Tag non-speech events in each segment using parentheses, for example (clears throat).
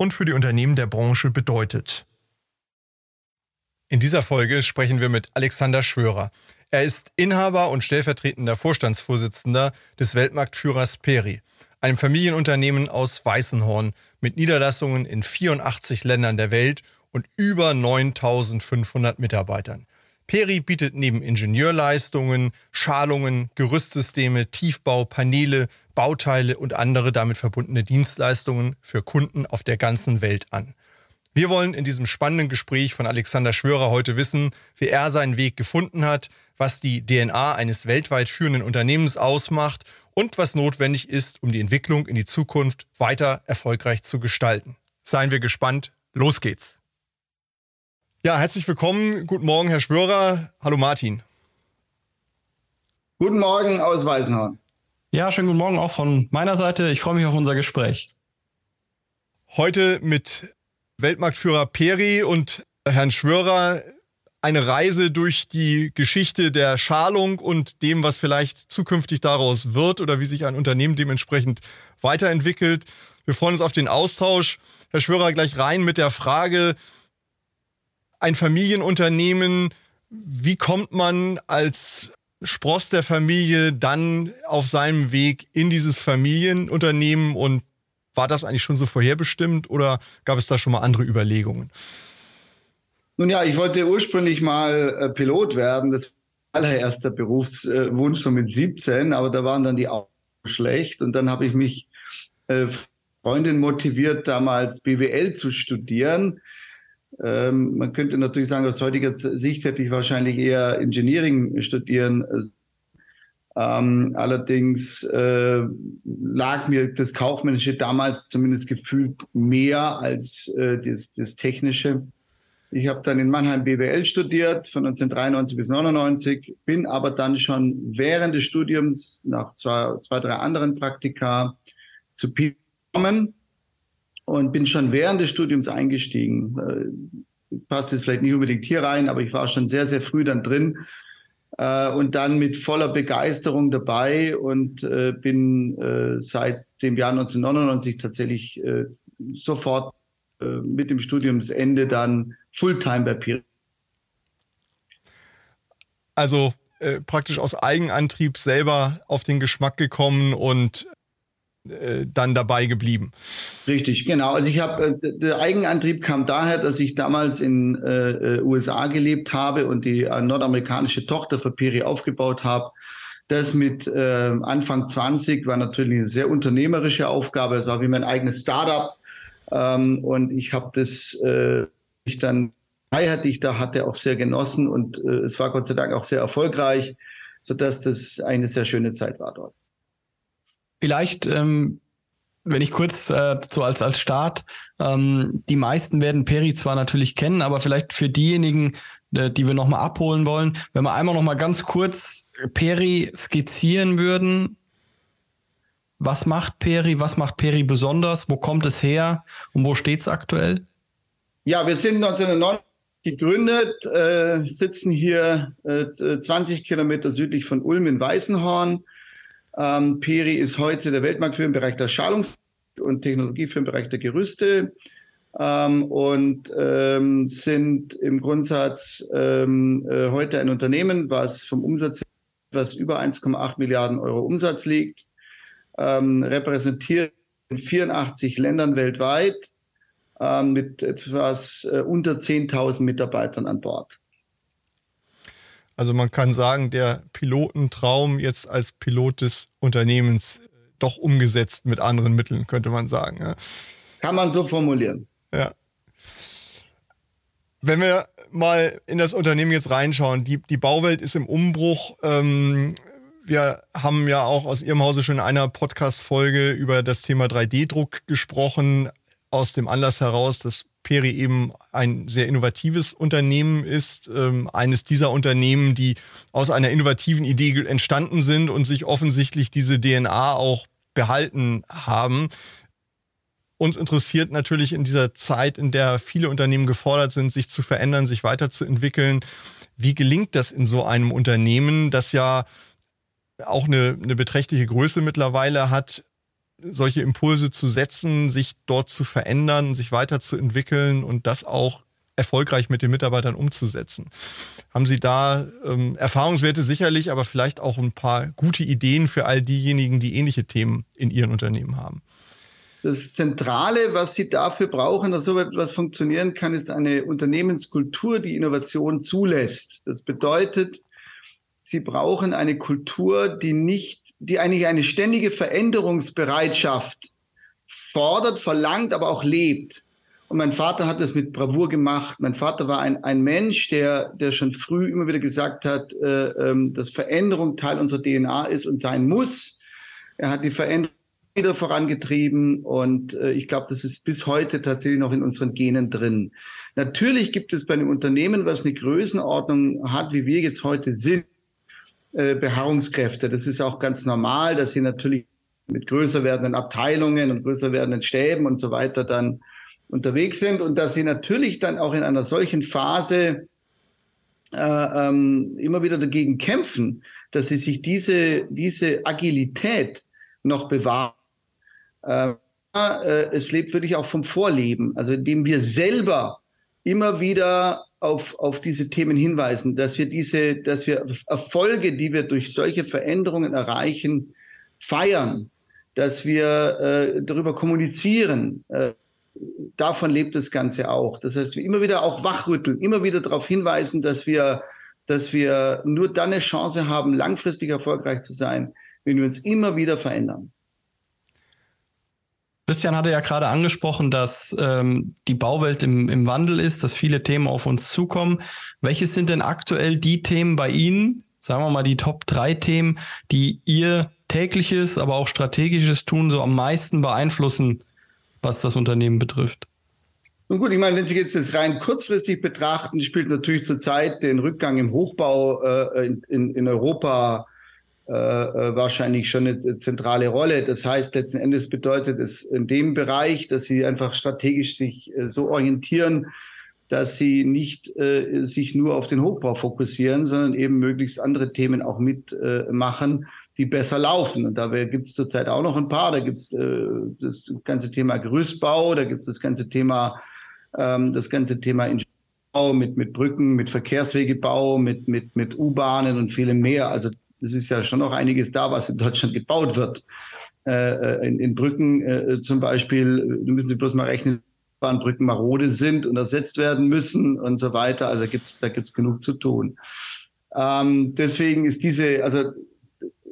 und für die Unternehmen der Branche bedeutet. In dieser Folge sprechen wir mit Alexander Schwörer. Er ist Inhaber und stellvertretender Vorstandsvorsitzender des Weltmarktführers Peri, einem Familienunternehmen aus Weißenhorn mit Niederlassungen in 84 Ländern der Welt und über 9500 Mitarbeitern. Peri bietet neben Ingenieurleistungen, Schalungen, Gerüstsysteme, Tiefbau, Paneele, Bauteile und andere damit verbundene Dienstleistungen für Kunden auf der ganzen Welt an. Wir wollen in diesem spannenden Gespräch von Alexander Schwörer heute wissen, wie er seinen Weg gefunden hat, was die DNA eines weltweit führenden Unternehmens ausmacht und was notwendig ist, um die Entwicklung in die Zukunft weiter erfolgreich zu gestalten. Seien wir gespannt. Los geht's. Ja, herzlich willkommen. Guten Morgen, Herr Schwörer. Hallo Martin. Guten Morgen aus Weißenhorn. Ja, schönen guten Morgen auch von meiner Seite. Ich freue mich auf unser Gespräch. Heute mit Weltmarktführer Peri und Herrn Schwörer eine Reise durch die Geschichte der Schalung und dem, was vielleicht zukünftig daraus wird oder wie sich ein Unternehmen dementsprechend weiterentwickelt. Wir freuen uns auf den Austausch. Herr Schwörer, gleich rein mit der Frage, ein Familienunternehmen, wie kommt man als Spross der Familie dann auf seinem Weg in dieses Familienunternehmen und war das eigentlich schon so vorherbestimmt oder gab es da schon mal andere Überlegungen? Nun ja, ich wollte ursprünglich mal äh, Pilot werden. Das war allererster Berufswunsch so mit 17, aber da waren dann die Augen schlecht und dann habe ich mich äh, Freundin motiviert, damals BWL zu studieren. Ähm, man könnte natürlich sagen, aus heutiger Sicht hätte ich wahrscheinlich eher Engineering studieren. Ähm, allerdings äh, lag mir das Kaufmännische damals zumindest gefühlt mehr als äh, das, das Technische. Ich habe dann in Mannheim BWL studiert von 1993 bis 1999, bin aber dann schon während des Studiums nach zwei, zwei drei anderen Praktika zu PIP gekommen und bin schon während des Studiums eingestiegen. Äh, passt jetzt vielleicht nicht unbedingt hier rein, aber ich war schon sehr, sehr früh dann drin äh, und dann mit voller Begeisterung dabei und äh, bin äh, seit dem Jahr 1999 tatsächlich äh, sofort äh, mit dem Studiumsende dann Fulltime bei Piri. Also praktisch aus Eigenantrieb selber auf den Geschmack gekommen und äh, dann dabei geblieben. Richtig, genau. Also ich habe äh, der Eigenantrieb kam daher, dass ich damals in äh, äh USA gelebt habe und die nordamerikanische Tochter für Peri aufgebaut habe. Das mit äh, Anfang 20 war natürlich eine sehr unternehmerische Aufgabe. Es war wie mein eigenes Startup ähm, und ich habe das ich dann Freiheit, die ich da hatte, auch sehr genossen und es war Gott sei Dank auch sehr erfolgreich, so dass das eine sehr schöne Zeit war dort. Vielleicht, ähm, wenn ich kurz äh, so als, als Start, ähm, die meisten werden Peri zwar natürlich kennen, aber vielleicht für diejenigen, äh, die wir nochmal abholen wollen, wenn wir einmal nochmal ganz kurz Peri skizzieren würden. Was macht Peri? Was macht Peri besonders? Wo kommt es her? Und wo steht es aktuell? Ja, wir sind 1999 gegründet, äh, sitzen hier äh, 20 Kilometer südlich von Ulm in Weißenhorn ähm, Peri ist heute der Weltmarktführer im Bereich der Schalungs- und Technologie für den Bereich der Gerüste ähm, und ähm, sind im Grundsatz ähm, äh, heute ein Unternehmen, was vom Umsatz etwas über 1,8 Milliarden Euro Umsatz liegt, ähm, repräsentiert in 84 Ländern weltweit äh, mit etwas äh, unter 10.000 Mitarbeitern an Bord. Also man kann sagen, der Pilotentraum jetzt als Pilot des Unternehmens doch umgesetzt mit anderen Mitteln, könnte man sagen. Ja. Kann man so formulieren. Ja. Wenn wir mal in das Unternehmen jetzt reinschauen, die, die Bauwelt ist im Umbruch. Ähm, wir haben ja auch aus Ihrem Hause schon in einer Podcast-Folge über das Thema 3D-Druck gesprochen. Aus dem Anlass heraus, dass Peri eben ein sehr innovatives Unternehmen ist, ähm, eines dieser Unternehmen, die aus einer innovativen Idee entstanden sind und sich offensichtlich diese DNA auch behalten haben. Uns interessiert natürlich in dieser Zeit, in der viele Unternehmen gefordert sind, sich zu verändern, sich weiterzuentwickeln. Wie gelingt das in so einem Unternehmen, das ja auch eine, eine beträchtliche Größe mittlerweile hat, solche Impulse zu setzen, sich dort zu verändern, sich weiterzuentwickeln und das auch erfolgreich mit den Mitarbeitern umzusetzen. Haben Sie da ähm, Erfahrungswerte sicherlich, aber vielleicht auch ein paar gute Ideen für all diejenigen, die ähnliche Themen in ihren Unternehmen haben? Das Zentrale, was Sie dafür brauchen, dass so etwas funktionieren kann, ist eine Unternehmenskultur, die Innovation zulässt. Das bedeutet, Sie brauchen eine Kultur, die nicht, die eigentlich eine ständige Veränderungsbereitschaft fordert, verlangt, aber auch lebt. Und mein Vater hat das mit Bravour gemacht. Mein Vater war ein, ein Mensch, der, der schon früh immer wieder gesagt hat, äh, äh, dass Veränderung Teil unserer DNA ist und sein muss. Er hat die Veränderung wieder vorangetrieben und äh, ich glaube, das ist bis heute tatsächlich noch in unseren Genen drin. Natürlich gibt es bei einem Unternehmen, was eine Größenordnung hat, wie wir jetzt heute sind, äh, Beharrungskräfte. Das ist auch ganz normal, dass sie natürlich mit größer werdenden Abteilungen und größer werdenden Stäben und so weiter dann unterwegs sind und dass sie natürlich dann auch in einer solchen Phase äh, ähm, immer wieder dagegen kämpfen, dass sie sich diese, diese Agilität noch bewahren äh, äh, es lebt wirklich auch vom Vorleben, also indem wir selber immer wieder auf, auf diese Themen hinweisen, dass wir diese, dass wir Erfolge, die wir durch solche Veränderungen erreichen, feiern, dass wir äh, darüber kommunizieren. Äh, davon lebt das Ganze auch. Das heißt, wir immer wieder auch wachrütteln, immer wieder darauf hinweisen, dass wir, dass wir nur dann eine Chance haben, langfristig erfolgreich zu sein, wenn wir uns immer wieder verändern. Christian hatte ja gerade angesprochen, dass ähm, die Bauwelt im, im Wandel ist, dass viele Themen auf uns zukommen. Welches sind denn aktuell die Themen bei Ihnen, sagen wir mal die Top 3 Themen, die Ihr tägliches, aber auch strategisches Tun so am meisten beeinflussen, was das Unternehmen betrifft? Nun gut, ich meine, wenn Sie jetzt das rein kurzfristig betrachten, spielt natürlich zurzeit den Rückgang im Hochbau äh, in, in, in Europa wahrscheinlich schon eine zentrale Rolle. Das heißt, letzten Endes bedeutet es in dem Bereich, dass sie einfach strategisch sich äh, so orientieren, dass sie nicht äh, sich nur auf den Hochbau fokussieren, sondern eben möglichst andere Themen auch mitmachen, äh, die besser laufen. Und da gibt es zurzeit auch noch ein paar. Da gibt es äh, das ganze Thema Gerüstbau, da gibt es das ganze Thema, ähm, das ganze Thema Ingenieurbau mit, mit Brücken, mit Verkehrswegebau, mit, mit, mit U-Bahnen und vielem mehr. Also es ist ja schon noch einiges da, was in Deutschland gebaut wird. Äh, in, in, Brücken äh, zum Beispiel, da müssen Sie bloß mal rechnen, wann Brücken marode sind und ersetzt werden müssen und so weiter. Also gibt's, da gibt es genug zu tun. Ähm, deswegen ist diese, also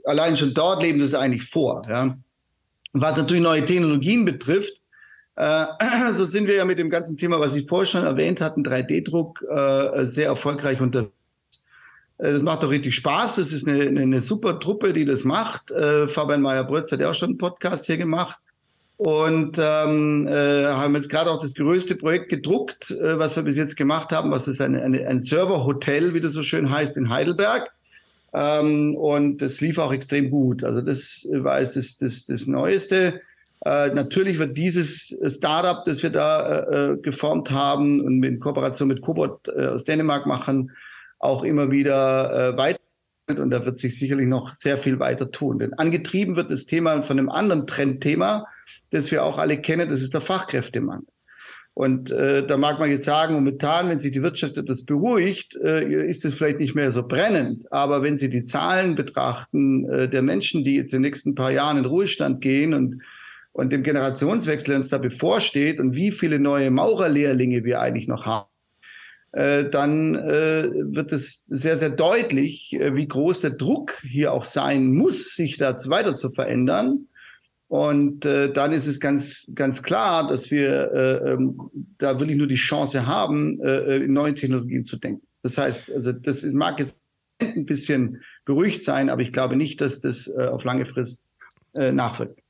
allein schon dort leben das eigentlich vor. Ja. Was natürlich neue Technologien betrifft, äh, (clears throat) so sind wir ja mit dem ganzen Thema, was ich vorher schon erwähnt hatte, 3D-Druck, äh, sehr erfolgreich unterwegs. Äh, das macht doch richtig Spaß. Das ist eine, eine, super Truppe, die das macht. Äh, Fabian Meyer-Brötz hat ja auch schon einen Podcast hier gemacht. Und ähm, äh, haben jetzt gerade auch das größte Projekt gedruckt, äh, was wir bis jetzt gemacht haben. Was ist ein, eine, ein Serverhotel, wie das so schön heißt, in Heidelberg. Ähm, und das lief auch extrem gut. Also das war jetzt das, das, das Neueste. Äh, natürlich wird dieses Startup, das wir da äh, äh geformt haben und in Kooperation mit Cobot äh, aus Dänemark machen, auch immer wieder äh, weiter und da wird sich sicherlich noch sehr viel weiter tun. Denn angetrieben wird das Thema von einem anderen Trendthema, das wir auch alle kennen, das ist der Fachkräftemangel. Und äh, da mag man jetzt sagen, momentan, wenn sich die Wirtschaft etwas beruhigt, äh, ist es vielleicht nicht mehr so brennend. Aber wenn Sie die Zahlen betrachten äh, der Menschen, die jetzt in den nächsten paar Jahren in Ruhestand gehen und, und dem Generationswechsel, der uns da bevorsteht und wie viele neue Maurerlehrlinge wir eigentlich noch haben, dann äh, wird es sehr, sehr deutlich, äh, wie groß der Druck hier auch sein muss, sich das weiter zu verändern. Und äh, dann ist es ganz, ganz klar, dass wir äh, ähm, da wirklich nur die Chance haben, äh, in neuen Technologien zu denken. Das heißt, also das ist, mag jetzt ein bisschen beruhigt sein, aber ich glaube nicht, dass das äh, auf lange Frist äh, nachwirkt.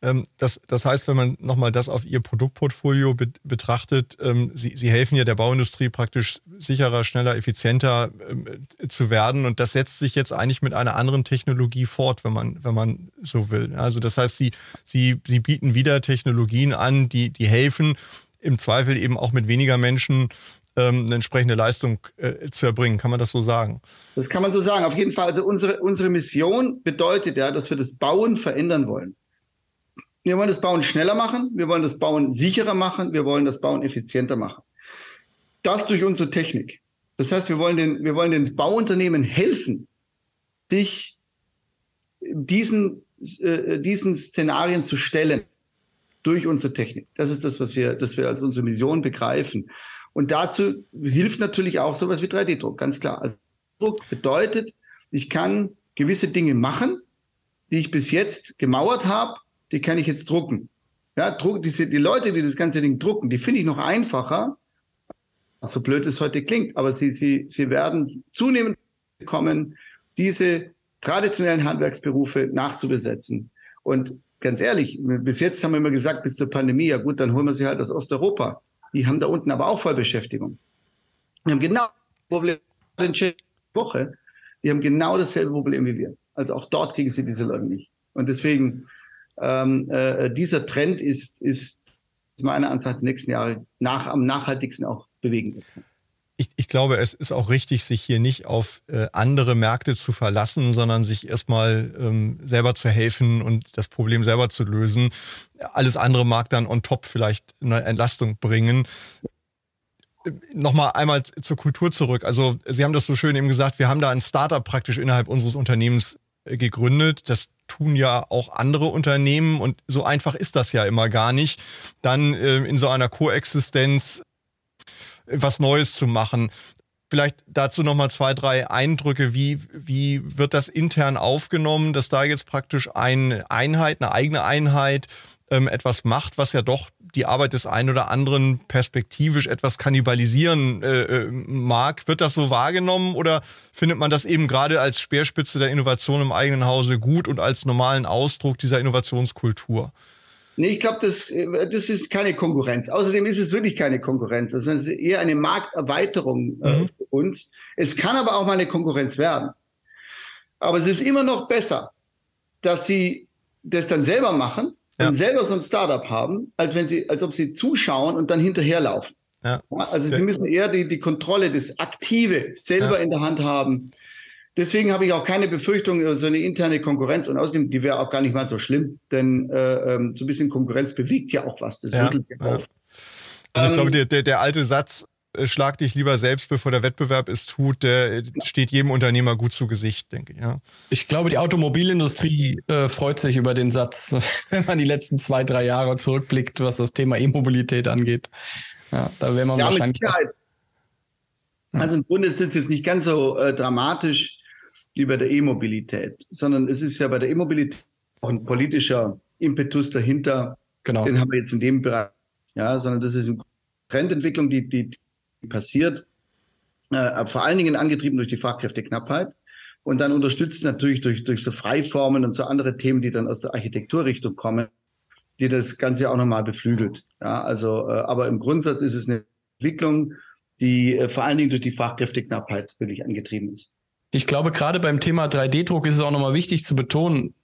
Ähm, das, das heißt, wenn man nochmal das auf Ihr Produktportfolio be betrachtet, ähm, Sie, Sie helfen ja der Bauindustrie praktisch sicherer, schneller, effizienter ähm, zu werden. Und das setzt sich jetzt eigentlich mit einer anderen Technologie fort, wenn man, wenn man so will. Also das heißt, Sie, Sie, Sie bieten wieder Technologien an, die, die helfen, im Zweifel eben auch mit weniger Menschen eine entsprechende Leistung äh, zu erbringen. Kann man das so sagen? Das kann man so sagen. Auf jeden Fall. Also unsere, unsere Mission bedeutet ja, dass wir das Bauen verändern wollen. Wir wollen das Bauen schneller machen, wir wollen das Bauen sicherer machen, wir wollen das Bauen effizienter machen. Das durch unsere Technik. Das heißt, wir wollen den, wir wollen den Bauunternehmen helfen, sich diesen, äh, diesen Szenarien zu stellen durch unsere Technik. Das ist das, was wir, das wir als unsere Mission begreifen. Und dazu hilft natürlich auch sowas wie 3D-Druck, ganz klar. Also Druck bedeutet, ich kann gewisse Dinge machen, die ich bis jetzt gemauert habe, die kann ich jetzt drucken. Ja, Druck, diese, die Leute, die das ganze Ding drucken, die finde ich noch einfacher, so blöd es heute klingt, aber sie, sie, sie werden zunehmend kommen, diese traditionellen Handwerksberufe nachzubesetzen. Und ganz ehrlich, bis jetzt haben wir immer gesagt, bis zur Pandemie, ja gut, dann holen wir sie halt aus Osteuropa. Die haben da unten aber auch Vollbeschäftigung. Wir haben genau das Problem in Woche. Die haben genau dasselbe Problem wie wir. Also auch dort kriegen sie diese Leute nicht. Und deswegen ähm, äh, dieser Trend ist, ist meiner Ansicht nach die nächsten Jahre nach, am nachhaltigsten auch bewegen. Ich, ich, glaube, es ist auch richtig, sich hier nicht auf äh, andere Märkte zu verlassen, sondern sich erstmal ähm, selber zu helfen und das Problem selber zu lösen. Alles andere mag dann on top vielleicht eine Entlastung bringen. Nochmal einmal zur Kultur zurück. Also Sie haben das so schön eben gesagt, wir haben da ein Startup praktisch innerhalb unseres Unternehmens gegründet. Das tun ja auch andere Unternehmen und so einfach ist das ja immer gar nicht, dann äh, in so einer Koexistenz was Neues zu machen. Vielleicht dazu nochmal zwei, drei Eindrücke. Wie, wie wird das intern aufgenommen, dass da jetzt praktisch eine Einheit, eine eigene Einheit ähm, etwas macht, was ja doch die Arbeit des einen oder anderen perspektivisch etwas kannibalisieren äh, äh, mag. Wird das so wahrgenommen oder findet man das eben gerade als Speerspitze der Innovation im eigenen Hause gut und als normalen Ausdruck dieser Innovationskultur? Nee, ich glaube, das, äh, das ist keine Konkurrenz. Außerdem ist es wirklich keine Konkurrenz. Das ist eher eine Markterweiterung äh, mhm. für uns. Es kann aber auch mal eine Konkurrenz werden. Aber es ist immer noch besser, dass sie das dann selber machen ja. und selber so ein Startup haben, als wenn sie, als ob sie zuschauen und dann hinterherlaufen. Ja. Also sie müssen eher die, die Kontrolle, das Aktive selber ja. in der Hand haben. Deswegen habe ich auch keine Befürchtung über so eine interne Konkurrenz und außerdem, die wäre auch gar nicht mal so schlimm, denn äh, ähm, so ein bisschen Konkurrenz bewegt ja auch was. Das ja, ja. Also ich ähm, glaube, der, der, der alte Satz, schlag dich lieber selbst, bevor der Wettbewerb es tut, der äh, steht jedem Unternehmer gut zu Gesicht, denke ich. Ja. Ich glaube, die Automobilindustrie äh, freut sich über den Satz, (laughs) wenn man die letzten zwei, drei Jahre zurückblickt, was das Thema E-Mobilität angeht. Ja, da wäre man ja, wahrscheinlich. Also im Grunde ist das jetzt nicht ganz so äh, dramatisch wie bei der E-Mobilität, sondern es ist ja bei der E-Mobilität auch ein politischer Impetus dahinter. Genau. Den haben wir jetzt in dem Bereich, ja, sondern das ist eine Trendentwicklung, die, die passiert, äh, vor allen Dingen angetrieben durch die Fachkräfteknappheit und dann unterstützt natürlich durch, durch so Freiformen und so andere Themen, die dann aus der Architekturrichtung kommen, die das Ganze auch nochmal beflügelt. Ja, also, äh, aber im Grundsatz ist es eine Entwicklung, die äh, vor allen Dingen durch die Fachkräfteknappheit wirklich angetrieben ist. Ich glaube, gerade beim Thema 3D-Druck ist es auch nochmal wichtig zu betonen,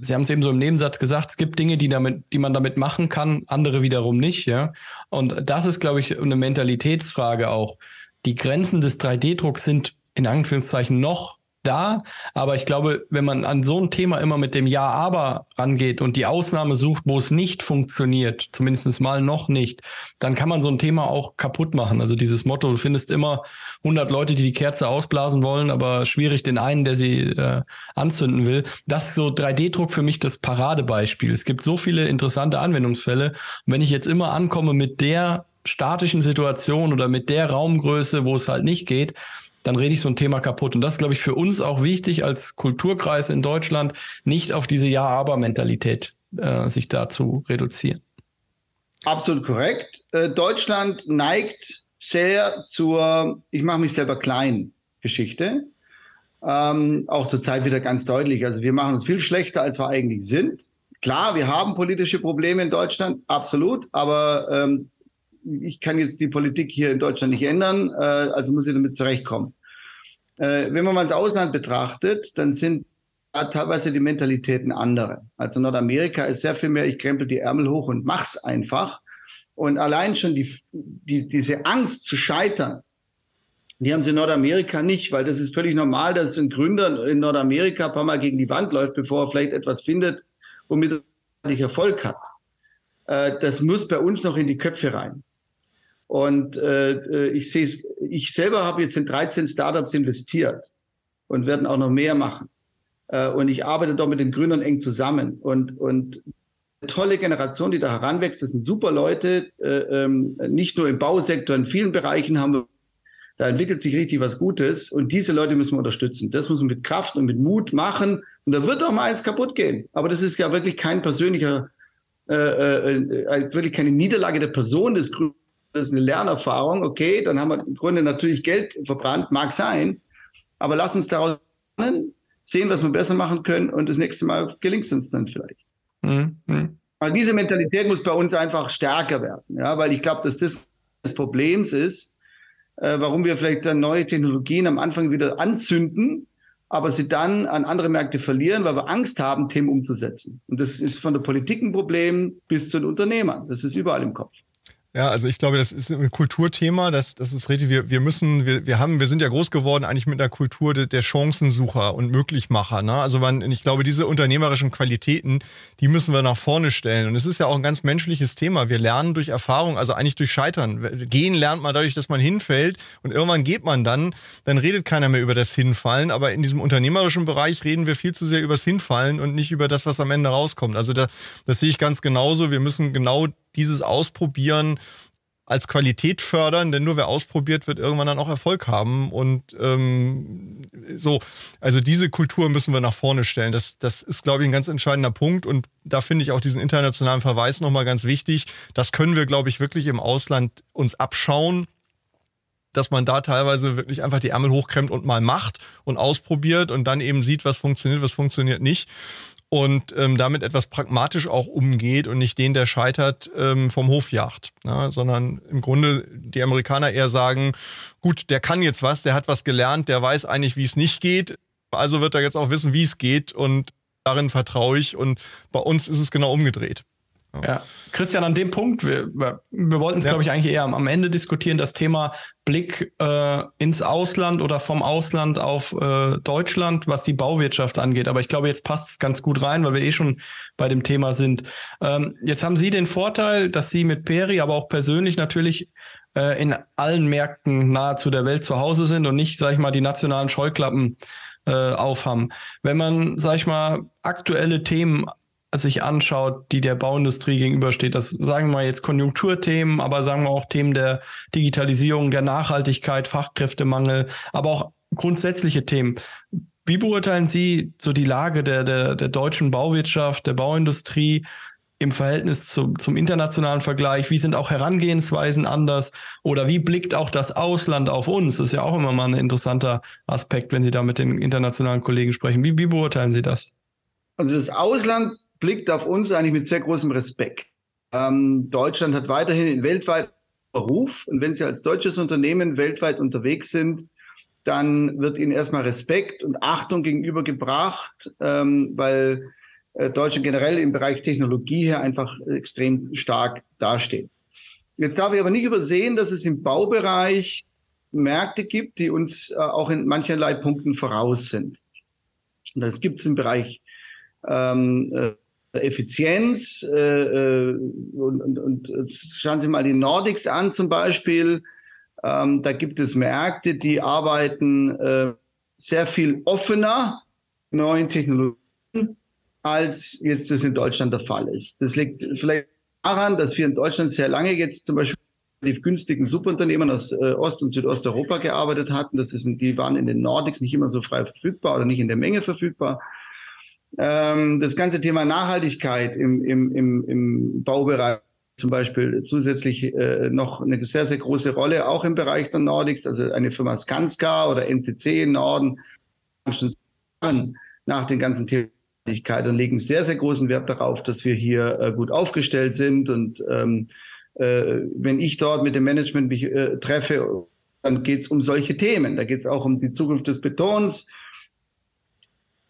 Sie haben es eben so im Nebensatz gesagt, es gibt Dinge, die, damit, die man damit machen kann, andere wiederum nicht, ja. Und das ist, glaube ich, eine Mentalitätsfrage auch. Die Grenzen des 3D-Drucks sind in Anführungszeichen noch da. Aber ich glaube, wenn man an so ein Thema immer mit dem Ja, aber rangeht und die Ausnahme sucht, wo es nicht funktioniert, zumindest mal noch nicht, dann kann man so ein Thema auch kaputt machen. Also dieses Motto, du findest immer 100 Leute, die die Kerze ausblasen wollen, aber schwierig den einen, der sie äh, anzünden will. Das ist so 3D-Druck für mich das Paradebeispiel. Es gibt so viele interessante Anwendungsfälle. Und wenn ich jetzt immer ankomme mit der statischen Situation oder mit der Raumgröße, wo es halt nicht geht, dann rede ich so ein Thema kaputt. Und das ist, glaube ich, für uns auch wichtig als Kulturkreis in Deutschland, nicht auf diese Ja-Aber-Mentalität äh, sich da zu reduzieren. Absolut korrekt. Äh, Deutschland neigt sehr zur, ich mache mich selber klein Geschichte. Ähm, auch zurzeit wieder ganz deutlich. Also wir machen uns viel schlechter, als wir eigentlich sind. klar, wir haben politische Probleme in Deutschland, absolut, aber ähm, ich kann jetzt die Politik hier in Deutschland nicht ändern, äh, also muss ich damit zurechtkommen. Äh, wenn man mal ins Ausland betrachtet, dann sind teilweise die Mentalitäten andere. Also Nordamerika ist sehr viel mehr, ich krempel die Ärmel hoch und mach's einfach. Und allein schon die, die, diese Angst zu scheitern, die haben sie in Nordamerika nicht, weil das ist völlig normal, dass ein Gründer in Nordamerika ein paar Mal gegen die Wand läuft, bevor er vielleicht etwas findet, womit er nicht Erfolg hat. Äh, das muss bei uns noch in die Köpfe rein. Und äh, äh ich sehe ich selber habe jetzt in 13 Startups investiert und werden auch noch mehr machen. Äh, und ich arbeite dort mit den Gründern eng zusammen. Und, und eine tolle Generation, die da heranwächst, das sind super Leute, äh, ähm, nicht nur im Bausektor, in vielen Bereichen haben wir, da entwickelt sich richtig was Gutes. Und diese Leute müssen wir unterstützen. Das muss man mit Kraft und mit Mut machen. Und da wird auch mal eins kaputt gehen. Aber das ist ja wirklich kein persönlicher, äh, äh, äh wirklich keine Niederlage der Person des Gründers das ist eine Lernerfahrung, okay, dann haben wir im Grunde natürlich Geld verbrannt, mag sein, aber lass uns daraus lernen, sehen, was wir besser machen können und das nächste Mal gelingt es uns dann vielleicht. Mhm. mhm. Aber diese Mentalität muss bei uns einfach stärker werden, ja, weil ich glaube, dass das das Problem ist, äh, warum wir vielleicht dann neue Technologien am Anfang wieder anzünden, aber sie dann an andere Märkte verlieren, weil wir Angst haben, Themen umzusetzen. Und das ist von der Politik ein Problem bis zu den Unternehmern. Das ist überall im Kopf. Ja, also ich glaube, das ist ein Kulturthema, das, das ist richtig. Wir, wir müssen, wir, wir haben, wir sind ja groß geworden eigentlich mit einer Kultur de, der Chancensucher und Möglichmacher. Ne? Also man, ich glaube, diese unternehmerischen Qualitäten, die müssen wir nach vorne stellen. Und es ist ja auch ein ganz menschliches Thema. Wir lernen durch Erfahrung, also eigentlich durch Scheitern. Gehen lernt man dadurch, dass man hinfällt und irgendwann geht man dann, dann redet keiner mehr über das Hinfallen. Aber in diesem unternehmerischen Bereich reden wir viel zu sehr übers Hinfallen und nicht über das, was am Ende rauskommt. Also da, das sehe ich ganz genauso. Wir müssen genau dieses Ausprobieren als Qualität fördern, denn nur wer ausprobiert, wird irgendwann dann auch Erfolg haben. Und ähm, so, also diese Kultur müssen wir nach vorne stellen. Das, das ist, glaube ich, ein ganz entscheidender Punkt. Und da finde ich auch diesen internationalen Verweis nochmal ganz wichtig. Das können wir, glaube ich, wirklich im Ausland uns abschauen dass man da teilweise wirklich einfach die Ärmel hochkremmt und mal macht und ausprobiert und dann eben sieht, was funktioniert, was funktioniert nicht und ähm, damit etwas pragmatisch auch umgeht und nicht den, der scheitert, ähm, vom Hof jagt, ne? sondern im Grunde die Amerikaner eher sagen, gut, der kann jetzt was, der hat was gelernt, der weiß eigentlich, wie es nicht geht, also wird er jetzt auch wissen, wie es geht und darin vertraue ich und bei uns ist es genau umgedreht. Ja, Christian, an dem Punkt, wir, wir wollten es, ja. glaube ich, eigentlich eher am Ende diskutieren, das Thema Blick äh, ins Ausland oder vom Ausland auf äh, Deutschland, was die Bauwirtschaft angeht. Aber ich glaube, jetzt passt es ganz gut rein, weil wir eh schon bei dem Thema sind. Ähm, jetzt haben Sie den Vorteil, dass Sie mit Peri, aber auch persönlich natürlich äh, in allen Märkten nahezu der Welt zu Hause sind und nicht, sage ich mal, die nationalen Scheuklappen äh, aufhaben. Wenn man, sag ich mal, aktuelle Themen sich anschaut, die der Bauindustrie gegenübersteht. Das sagen wir jetzt Konjunkturthemen, aber sagen wir auch Themen der Digitalisierung, der Nachhaltigkeit, Fachkräftemangel, aber auch grundsätzliche Themen. Wie beurteilen Sie so die Lage der, der, der deutschen Bauwirtschaft, der Bauindustrie im Verhältnis zu, zum internationalen Vergleich? Wie sind auch Herangehensweisen anders? Oder wie blickt auch das Ausland auf uns? Das ist ja auch immer mal ein interessanter Aspekt, wenn Sie da mit den internationalen Kollegen sprechen. Wie, wie beurteilen Sie das? Also das Ausland blickt auf uns eigentlich mit sehr großem Respekt. Ähm, Deutschland hat weiterhin einen weltweiten Ruf und wenn Sie als deutsches Unternehmen weltweit unterwegs sind, dann wird Ihnen erstmal Respekt und Achtung gegenübergebracht, ähm, weil äh, Deutschland generell im Bereich Technologie her einfach extrem stark dasteht. Jetzt darf ich aber nicht übersehen, dass es im Baubereich Märkte gibt, die uns äh, auch in mancherlei Punkten voraus sind. das gibt es im Bereich ähm, äh, Effizienz. Äh, äh, und, und, und schauen Sie mal die Nordics an zum Beispiel. Ähm, da gibt es Märkte, die arbeiten äh, sehr viel offener neuen Technologien, als jetzt das in Deutschland der Fall ist. Das liegt vielleicht daran, dass wir in Deutschland sehr lange jetzt zum Beispiel mit günstigen Subunternehmen aus äh, Ost- und Südosteuropa gearbeitet hatten. Das ist, die waren in den Nordics nicht immer so frei verfügbar oder nicht in der Menge verfügbar. Ähm, das ganze Thema Nachhaltigkeit im, im, im, im Baubereich zum Beispiel zusätzlich äh, noch eine sehr, sehr große Rolle, auch im Bereich der Nordics, also eine Firma Skanska oder NCC im Norden, nach den ganzen Themen und legen sehr, sehr großen Wert darauf, dass wir hier äh, gut aufgestellt sind. Und ähm, äh, wenn ich dort mit dem Management mich äh, treffe, dann geht es um solche Themen. Da geht es auch um die Zukunft des Betons.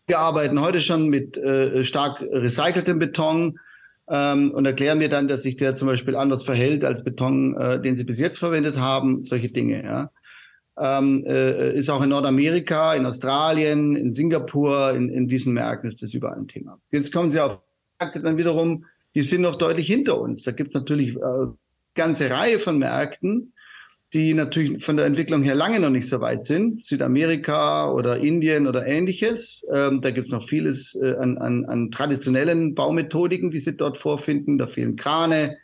Wir arbeiten heute schon mit äh, stark recyceltem Beton ähm, und erklären mir dann, dass sich der zum Beispiel anders verhält als Beton, äh, den sie bis jetzt verwendet haben. Solche Dinge. Ja ähm, äh, ist auch in Nordamerika, in Australien, in Singapur, in, in diesen Märkten ist das überall ein Thema. Jetzt kommen Sie auf Märkte dann wiederum, die sind noch deutlich hinter uns. Da gibt es natürlich äh, ganze Reihe von Märkten, die natürlich von der Entwicklung her lange noch nicht so weit sind. Südamerika oder Indien oder ähnliches. Ähm, da gibt es noch vieles äh, an, an, an traditionellen Baumethodiken, die Sie dort vorfinden. Da fehlen Krane,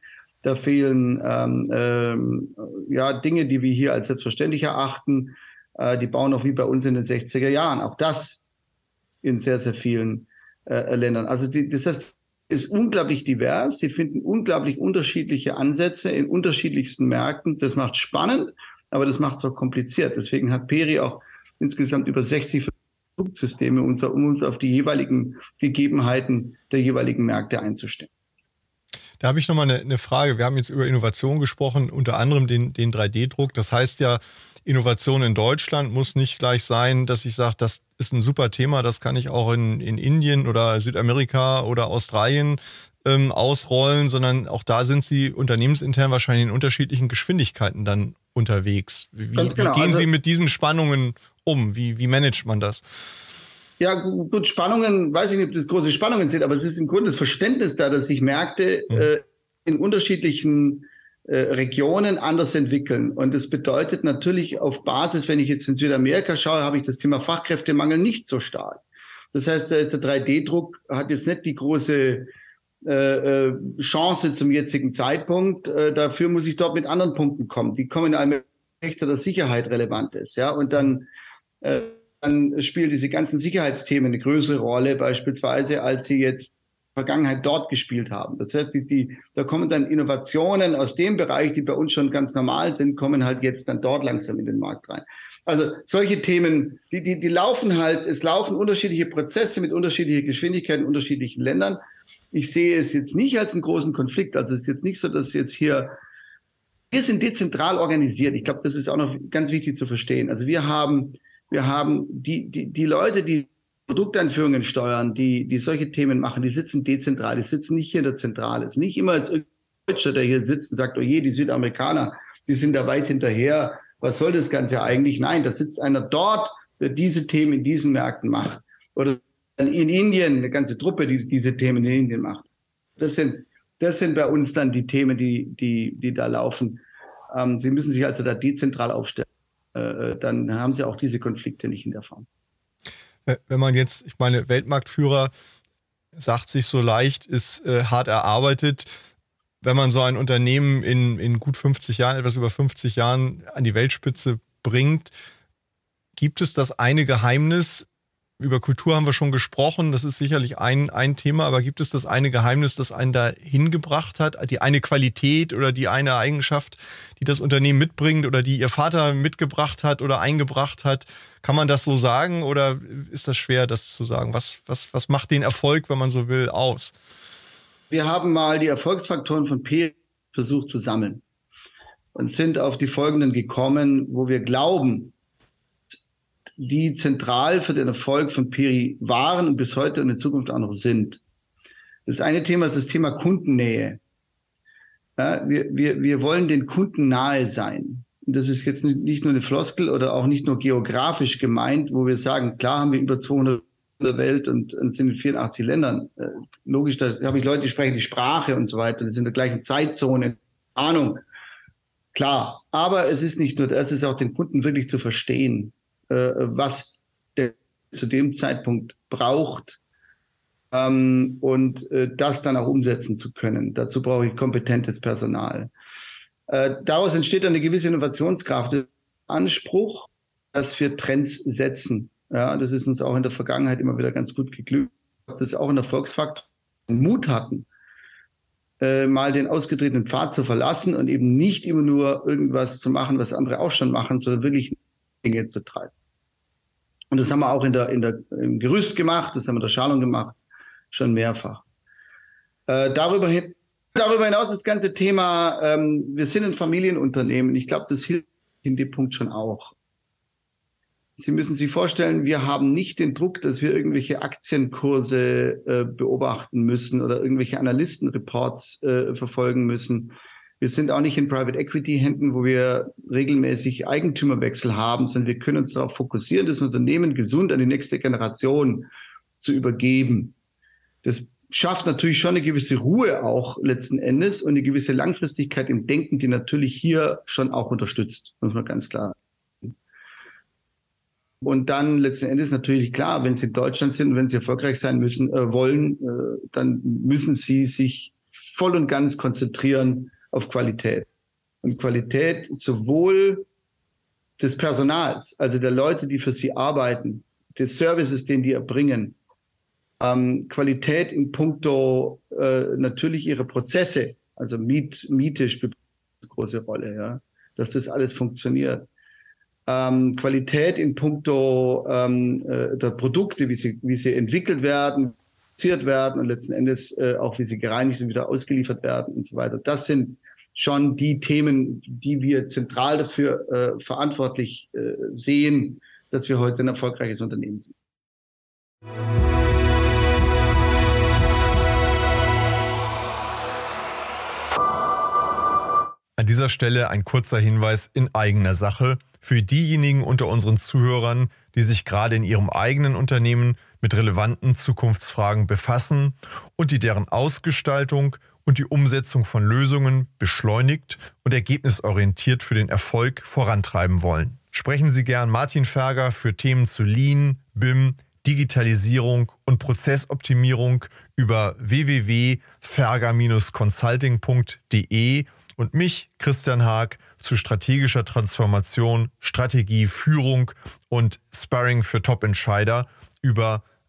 da fehlen ähm, ähm, ja, Dinge, die wir hier als selbstverständlich erachten. Äh, die bauen auch wie bei uns in den 60er Jahren. Auch das in sehr, sehr vielen äh, Ländern. Also die, das heißt, ist unglaublich divers. Sie finden unglaublich unterschiedliche Ansätze in unterschiedlichsten Märkten. Das macht spannend, aber das macht es auch kompliziert. Deswegen hat Peri auch insgesamt über 60 Produktsysteme, um uns auf die jeweiligen Gegebenheiten der jeweiligen Märkte einzustellen. Da habe ich nochmal eine, eine Frage. Wir haben jetzt über Innovation gesprochen, unter anderem den, den 3D-Druck. Das heißt ja, Innovation in Deutschland muss nicht gleich sein, dass ich sage, das ist ein super Thema, das kann ich auch in, in Indien oder Südamerika oder Australien ähm, ausrollen, sondern auch da sind Sie unternehmensintern wahrscheinlich in unterschiedlichen Geschwindigkeiten dann unterwegs. Wie, genau. wie gehen also, Sie mit diesen Spannungen um? Wie, wie managt man das? Ja, gut, Spannungen, weiß ich nicht, ob das große Spannungen sind, aber es ist im Grunde das Verständnis da, dass sich Märkte mhm. äh, in unterschiedlichen Regionen anders entwickeln. Und das bedeutet natürlich auf Basis, wenn ich jetzt in Südamerika schaue, habe ich das Thema Fachkräftemangel nicht so stark. Das heißt, da ist der 3D-Druck, hat jetzt nicht die große äh, äh, Chance zum jetzigen Zeitpunkt. Äh, dafür muss ich dort mit anderen Punkten kommen, die kommen in einem Recht der Sicherheit relevant ist. Ja, und dann äh, dann spielen diese ganzen Sicherheitsthemen eine größere Rolle, beispielsweise, als sie jetzt Vergangenheit dort gespielt haben. Das heißt, die, die, da kommen dann Innovationen aus dem Bereich, die bei uns schon ganz normal sind, kommen halt jetzt dann dort langsam in den Markt rein. Also solche Themen, die, die, die laufen halt, es laufen unterschiedliche Prozesse mit unterschiedlicher Geschwindigkeit in unterschiedlichen Ländern. Ich sehe es jetzt nicht als einen großen Konflikt. Also es ist jetzt nicht so, dass jetzt hier, wir sind dezentral organisiert. Ich glaube, das ist auch noch ganz wichtig zu verstehen. Also wir haben wir haben die, die, die Leute, die Produkteinführungen steuern, die, die solche Themen machen, die sitzen dezentral, die sitzen nicht hier in der Zentrale. Es ist nicht immer als Deutscher, der hier sitzt und sagt, oh je, die Südamerikaner, die sind da weit hinterher. Was soll das Ganze eigentlich? Nein, da sitzt einer dort, der diese Themen in diesen Märkten macht. Oder in Indien eine ganze Truppe, die diese Themen in Indien macht. Das sind, das sind bei uns dann die Themen, die, die, die da laufen. Ähm, Sie müssen sich also da dezentral aufstellen. Äh, dann haben sie auch diese Konflikte nicht in der Form. Wenn man jetzt, ich meine, Weltmarktführer sagt sich so leicht, ist äh, hart erarbeitet. Wenn man so ein Unternehmen in, in gut 50 Jahren, etwas über 50 Jahren an die Weltspitze bringt, gibt es das eine Geheimnis, über Kultur haben wir schon gesprochen, das ist sicherlich ein, ein Thema, aber gibt es das eine Geheimnis, das einen da hingebracht hat, die eine Qualität oder die eine Eigenschaft, die das Unternehmen mitbringt oder die Ihr Vater mitgebracht hat oder eingebracht hat? Kann man das so sagen oder ist das schwer, das zu sagen? Was, was, was macht den Erfolg, wenn man so will, aus? Wir haben mal die Erfolgsfaktoren von P versucht zu sammeln und sind auf die folgenden gekommen, wo wir glauben, die zentral für den Erfolg von Peri waren und bis heute und in Zukunft auch noch sind. Das eine Thema ist das Thema Kundennähe. Ja, wir, wir, wir wollen den Kunden nahe sein. Und das ist jetzt nicht nur eine Floskel oder auch nicht nur geografisch gemeint, wo wir sagen, klar haben wir über 200 der Welt und, und sind in 84 Ländern. Äh, logisch, da habe ich Leute, die sprechen die Sprache und so weiter, die sind in der gleichen Zeitzone, Ahnung. Klar, aber es ist nicht nur das, es ist auch den Kunden wirklich zu verstehen. Äh, was der zu dem Zeitpunkt braucht ähm, und äh, das dann auch umsetzen zu können. Dazu brauche ich kompetentes Personal. Äh, daraus entsteht eine gewisse Innovationskraft, Anspruch, dass wir Trends setzen. Ja, das ist uns auch in der Vergangenheit immer wieder ganz gut geglückt, dass auch in der Volksfaktor Mut hatten, äh, mal den ausgetretenen Pfad zu verlassen und eben nicht immer nur irgendwas zu machen, was andere auch schon machen, sondern wirklich Dinge zu treiben. Und das haben wir auch in der, in der, im Gerüst gemacht, das haben wir in der Schalung gemacht. schon mehrfach. Äh, darüber, hin, darüber hinaus das ganze Thema, ähm, wir sind ein Familienunternehmen. Ich glaube, das hilft in dem Punkt schon auch. Sie müssen sich vorstellen, wir haben nicht den Druck, dass wir irgendwelche Aktienkurse äh, beobachten müssen oder irgendwelche Analystenreports äh, verfolgen müssen. Wir sind auch nicht in Private Equity Händen, wo wir regelmäßig Eigentümerwechsel haben, sondern wir können uns darauf fokussieren, das Unternehmen gesund an die nächste Generation zu übergeben. Das schafft natürlich schon eine gewisse Ruhe auch letzten Endes und eine gewisse Langfristigkeit im Denken, die natürlich hier schon auch unterstützt, muss man ganz klar und dann letzten Endes natürlich klar, wenn Sie in Deutschland sind wenn Sie erfolgreich sein müssen, äh, wollen, äh, dann müssen Sie sich voll und ganz konzentrieren auf Qualität. Und Qualität sowohl des Personals, also der Leute, die für Sie arbeiten, des Services, den die erbringen, ähm, Qualität in puncto äh, natürlich ihre Prozesse, also Miet, Miete spielt eine große Rolle, ja, dass das alles funktioniert ähm, Qualität in puncto ähm, äh, der Produkte, wie sie, wie sie entwickelt werden, produziert werden und letzten Endes äh, auch wie sie gereinigt und wieder ausgeliefert werden und so weiter. Das sind schon die Themen, die wir zentral dafür äh, verantwortlich äh, sehen, dass wir heute ein erfolgreiches Unternehmen sind. An dieser Stelle ein kurzer Hinweis in eigener Sache für diejenigen unter unseren Zuhörern, die sich gerade in ihrem eigenen Unternehmen mit relevanten Zukunftsfragen befassen und die deren Ausgestaltung und die Umsetzung von Lösungen beschleunigt und ergebnisorientiert für den Erfolg vorantreiben wollen. Sprechen Sie gern Martin Ferger für Themen zu Lean, BIM, Digitalisierung und Prozessoptimierung über www.ferger-consulting.de und mich, Christian Haag, zu strategischer Transformation, Strategie, Führung und Sparring für Top-Entscheider über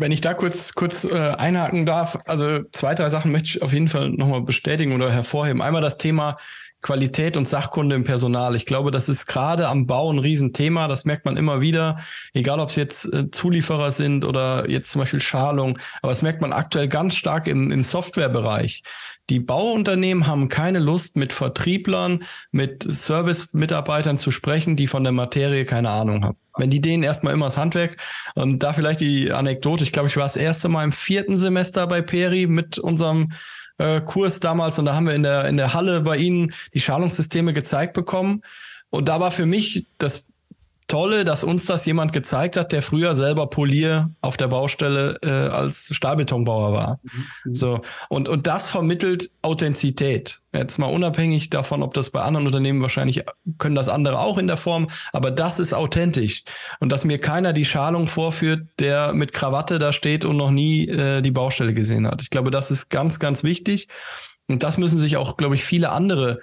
Wenn ich da kurz, kurz äh, einhaken darf, also zwei, drei Sachen möchte ich auf jeden Fall nochmal bestätigen oder hervorheben. Einmal das Thema Qualität und Sachkunde im Personal. Ich glaube, das ist gerade am Bau ein Riesenthema. Das merkt man immer wieder, egal ob es jetzt äh, Zulieferer sind oder jetzt zum Beispiel Schalung. Aber das merkt man aktuell ganz stark im, im Softwarebereich. Die Bauunternehmen haben keine Lust, mit Vertrieblern, mit Service-Mitarbeitern zu sprechen, die von der Materie keine Ahnung haben. Wenn die denen erstmal immer das Handwerk und da vielleicht die Anekdote, ich glaube, ich war das erste Mal im vierten Semester bei Peri mit unserem äh, Kurs damals und da haben wir in der, in der Halle bei Ihnen die Schalungssysteme gezeigt bekommen. Und da war für mich das Tolle, dass uns das jemand gezeigt hat, der früher selber Polier auf der Baustelle äh, als Stahlbetonbauer war. Mhm. So und und das vermittelt Authentizität. Jetzt mal unabhängig davon, ob das bei anderen Unternehmen wahrscheinlich können das andere auch in der Form, aber das ist authentisch und dass mir keiner die Schalung vorführt, der mit Krawatte da steht und noch nie äh, die Baustelle gesehen hat. Ich glaube, das ist ganz ganz wichtig und das müssen sich auch, glaube ich, viele andere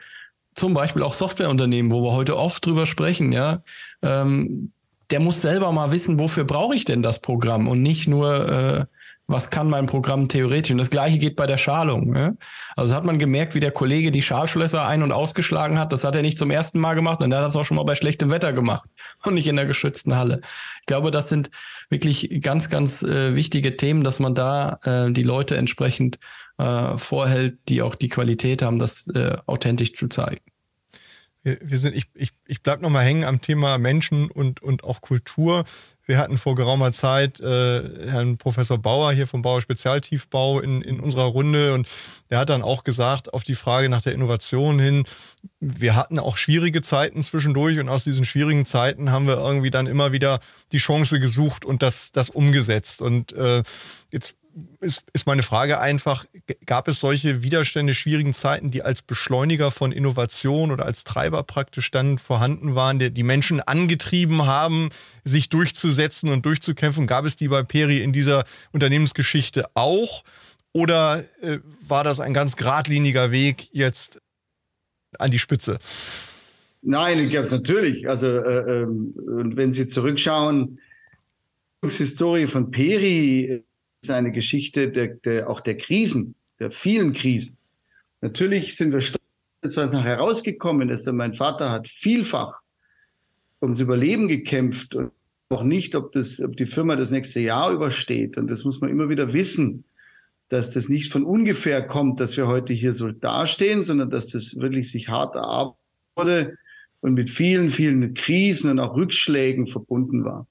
zum Beispiel auch Softwareunternehmen, wo wir heute oft drüber sprechen, ja, ähm, der muss selber mal wissen, wofür brauche ich denn das Programm und nicht nur, äh, was kann mein Programm theoretisch. Und das gleiche geht bei der Schalung. Ja? Also hat man gemerkt, wie der Kollege die Schalschlösser ein- und ausgeschlagen hat. Das hat er nicht zum ersten Mal gemacht und er hat es auch schon mal bei schlechtem Wetter gemacht und nicht in der geschützten Halle. Ich glaube, das sind wirklich ganz, ganz äh, wichtige Themen, dass man da äh, die Leute entsprechend äh, vorhält, die auch die Qualität haben, das äh, authentisch zu zeigen. Wir, wir sind, ich, ich, ich bleibe nochmal hängen am Thema Menschen und, und auch Kultur. Wir hatten vor geraumer Zeit äh, Herrn Professor Bauer hier vom Bauer Spezialtiefbau in, in unserer Runde und der hat dann auch gesagt, auf die Frage nach der Innovation hin, wir hatten auch schwierige Zeiten zwischendurch und aus diesen schwierigen Zeiten haben wir irgendwie dann immer wieder die Chance gesucht und das, das umgesetzt. Und äh, jetzt ist, ist meine Frage einfach, gab es solche Widerstände, schwierigen Zeiten, die als Beschleuniger von Innovation oder als Treiber praktisch dann vorhanden waren, die die Menschen angetrieben haben, sich durchzusetzen und durchzukämpfen? Gab es die bei Peri in dieser Unternehmensgeschichte auch? Oder äh, war das ein ganz geradliniger Weg jetzt an die Spitze? Nein, ich es natürlich. Also äh, äh, wenn Sie zurückschauen, die Historie von Peri ist eine Geschichte der, der, auch der Krisen, der vielen Krisen. Natürlich sind wir stolz, dass nachher herausgekommen ist. Mein Vater hat vielfach ums Überleben gekämpft und auch nicht, ob, das, ob die Firma das nächste Jahr übersteht. Und das muss man immer wieder wissen, dass das nicht von ungefähr kommt, dass wir heute hier so dastehen, sondern dass das wirklich sich hart erarbeitet wurde und mit vielen, vielen Krisen und auch Rückschlägen verbunden war.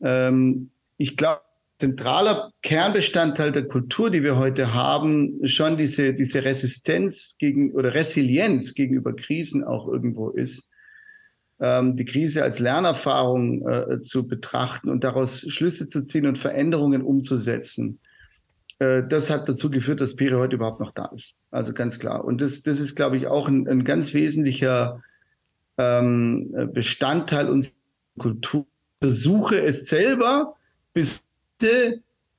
Ähm, ich glaube, zentraler Kernbestandteil der Kultur, die wir heute haben, schon diese, diese Resistenz gegen oder Resilienz gegenüber Krisen auch irgendwo ist. Ähm, die Krise als Lernerfahrung äh, zu betrachten und daraus Schlüsse zu ziehen und Veränderungen umzusetzen. Äh, das hat dazu geführt, dass Pere heute überhaupt noch da ist. Also ganz klar. Und das, das ist, glaube ich, auch ein, ein ganz wesentlicher ähm, Bestandteil unserer Kultur. Versuche es selber bis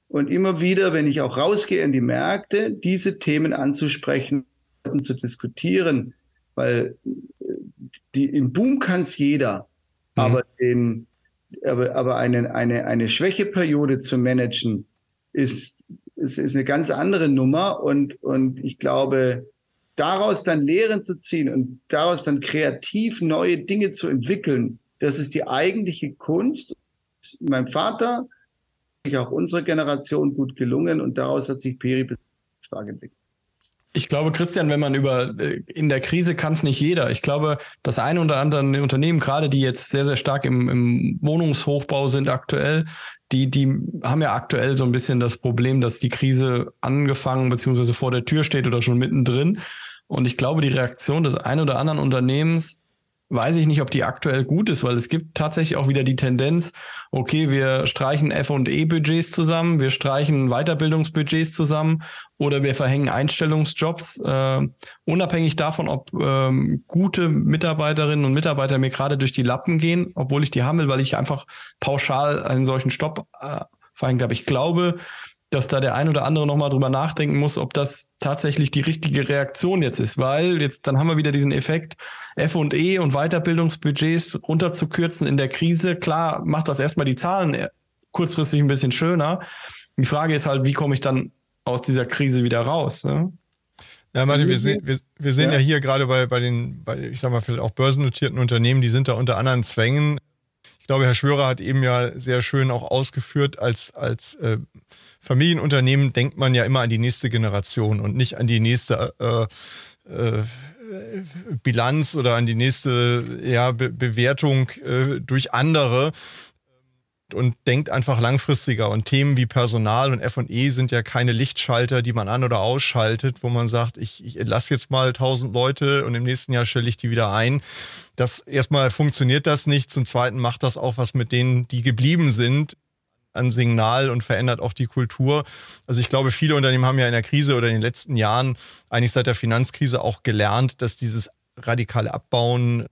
und immer wieder, wenn ich auch rausgehe in die Märkte, diese Themen anzusprechen und zu diskutieren, weil äh, die, im Boom kann es jeder, mhm. aber, den, aber, aber eine, eine, eine Schwächeperiode zu managen, ist, ist, ist eine ganz andere Nummer und, und ich glaube, daraus dann Lehren zu ziehen und daraus dann kreativ neue Dinge zu entwickeln, das ist die eigentliche Kunst. Mein Vater auch unsere Generation gut gelungen und daraus hat sich Peri stark entwickelt. Ich glaube, Christian, wenn man über äh, in der Krise kann es nicht jeder. Ich glaube, das eine oder andere Unternehmen, gerade die jetzt sehr, sehr stark im, im Wohnungshochbau sind aktuell, die, die haben ja aktuell so ein bisschen das Problem, dass die Krise angefangen bzw. vor der Tür steht oder schon mittendrin. Und ich glaube, die Reaktion des einen oder anderen Unternehmens weiß ich nicht, ob die aktuell gut ist, weil es gibt tatsächlich auch wieder die Tendenz, okay, wir streichen F&E-Budgets zusammen, wir streichen Weiterbildungsbudgets zusammen oder wir verhängen Einstellungsjobs, äh, unabhängig davon, ob ähm, gute Mitarbeiterinnen und Mitarbeiter mir gerade durch die Lappen gehen, obwohl ich die haben will, weil ich einfach pauschal einen solchen Stopp äh, verhängt habe. Ich glaube, dass da der ein oder andere nochmal drüber nachdenken muss, ob das tatsächlich die richtige Reaktion jetzt ist, weil jetzt dann haben wir wieder diesen Effekt, F&E und Weiterbildungsbudgets runterzukürzen in der Krise. Klar macht das erstmal die Zahlen kurzfristig ein bisschen schöner. Die Frage ist halt, wie komme ich dann aus dieser Krise wieder raus? Ne? Ja, Martin, wir sehen, wir, wir sehen ja. ja hier gerade bei, bei den, bei, ich sag mal, vielleicht auch börsennotierten Unternehmen, die sind da unter anderen Zwängen. Ich glaube, Herr Schwörer hat eben ja sehr schön auch ausgeführt, als, als äh, Familienunternehmen denkt man ja immer an die nächste Generation und nicht an die nächste äh, äh, Bilanz oder an die nächste ja, Be Bewertung äh, durch andere und denkt einfach langfristiger. Und Themen wie Personal und FE sind ja keine Lichtschalter, die man an- oder ausschaltet, wo man sagt, ich, ich lasse jetzt mal tausend Leute und im nächsten Jahr stelle ich die wieder ein. Das erstmal funktioniert das nicht. Zum Zweiten macht das auch was mit denen, die geblieben sind an Signal und verändert auch die Kultur. Also ich glaube, viele Unternehmen haben ja in der Krise oder in den letzten Jahren, eigentlich seit der Finanzkrise, auch gelernt, dass dieses radikale Abbauen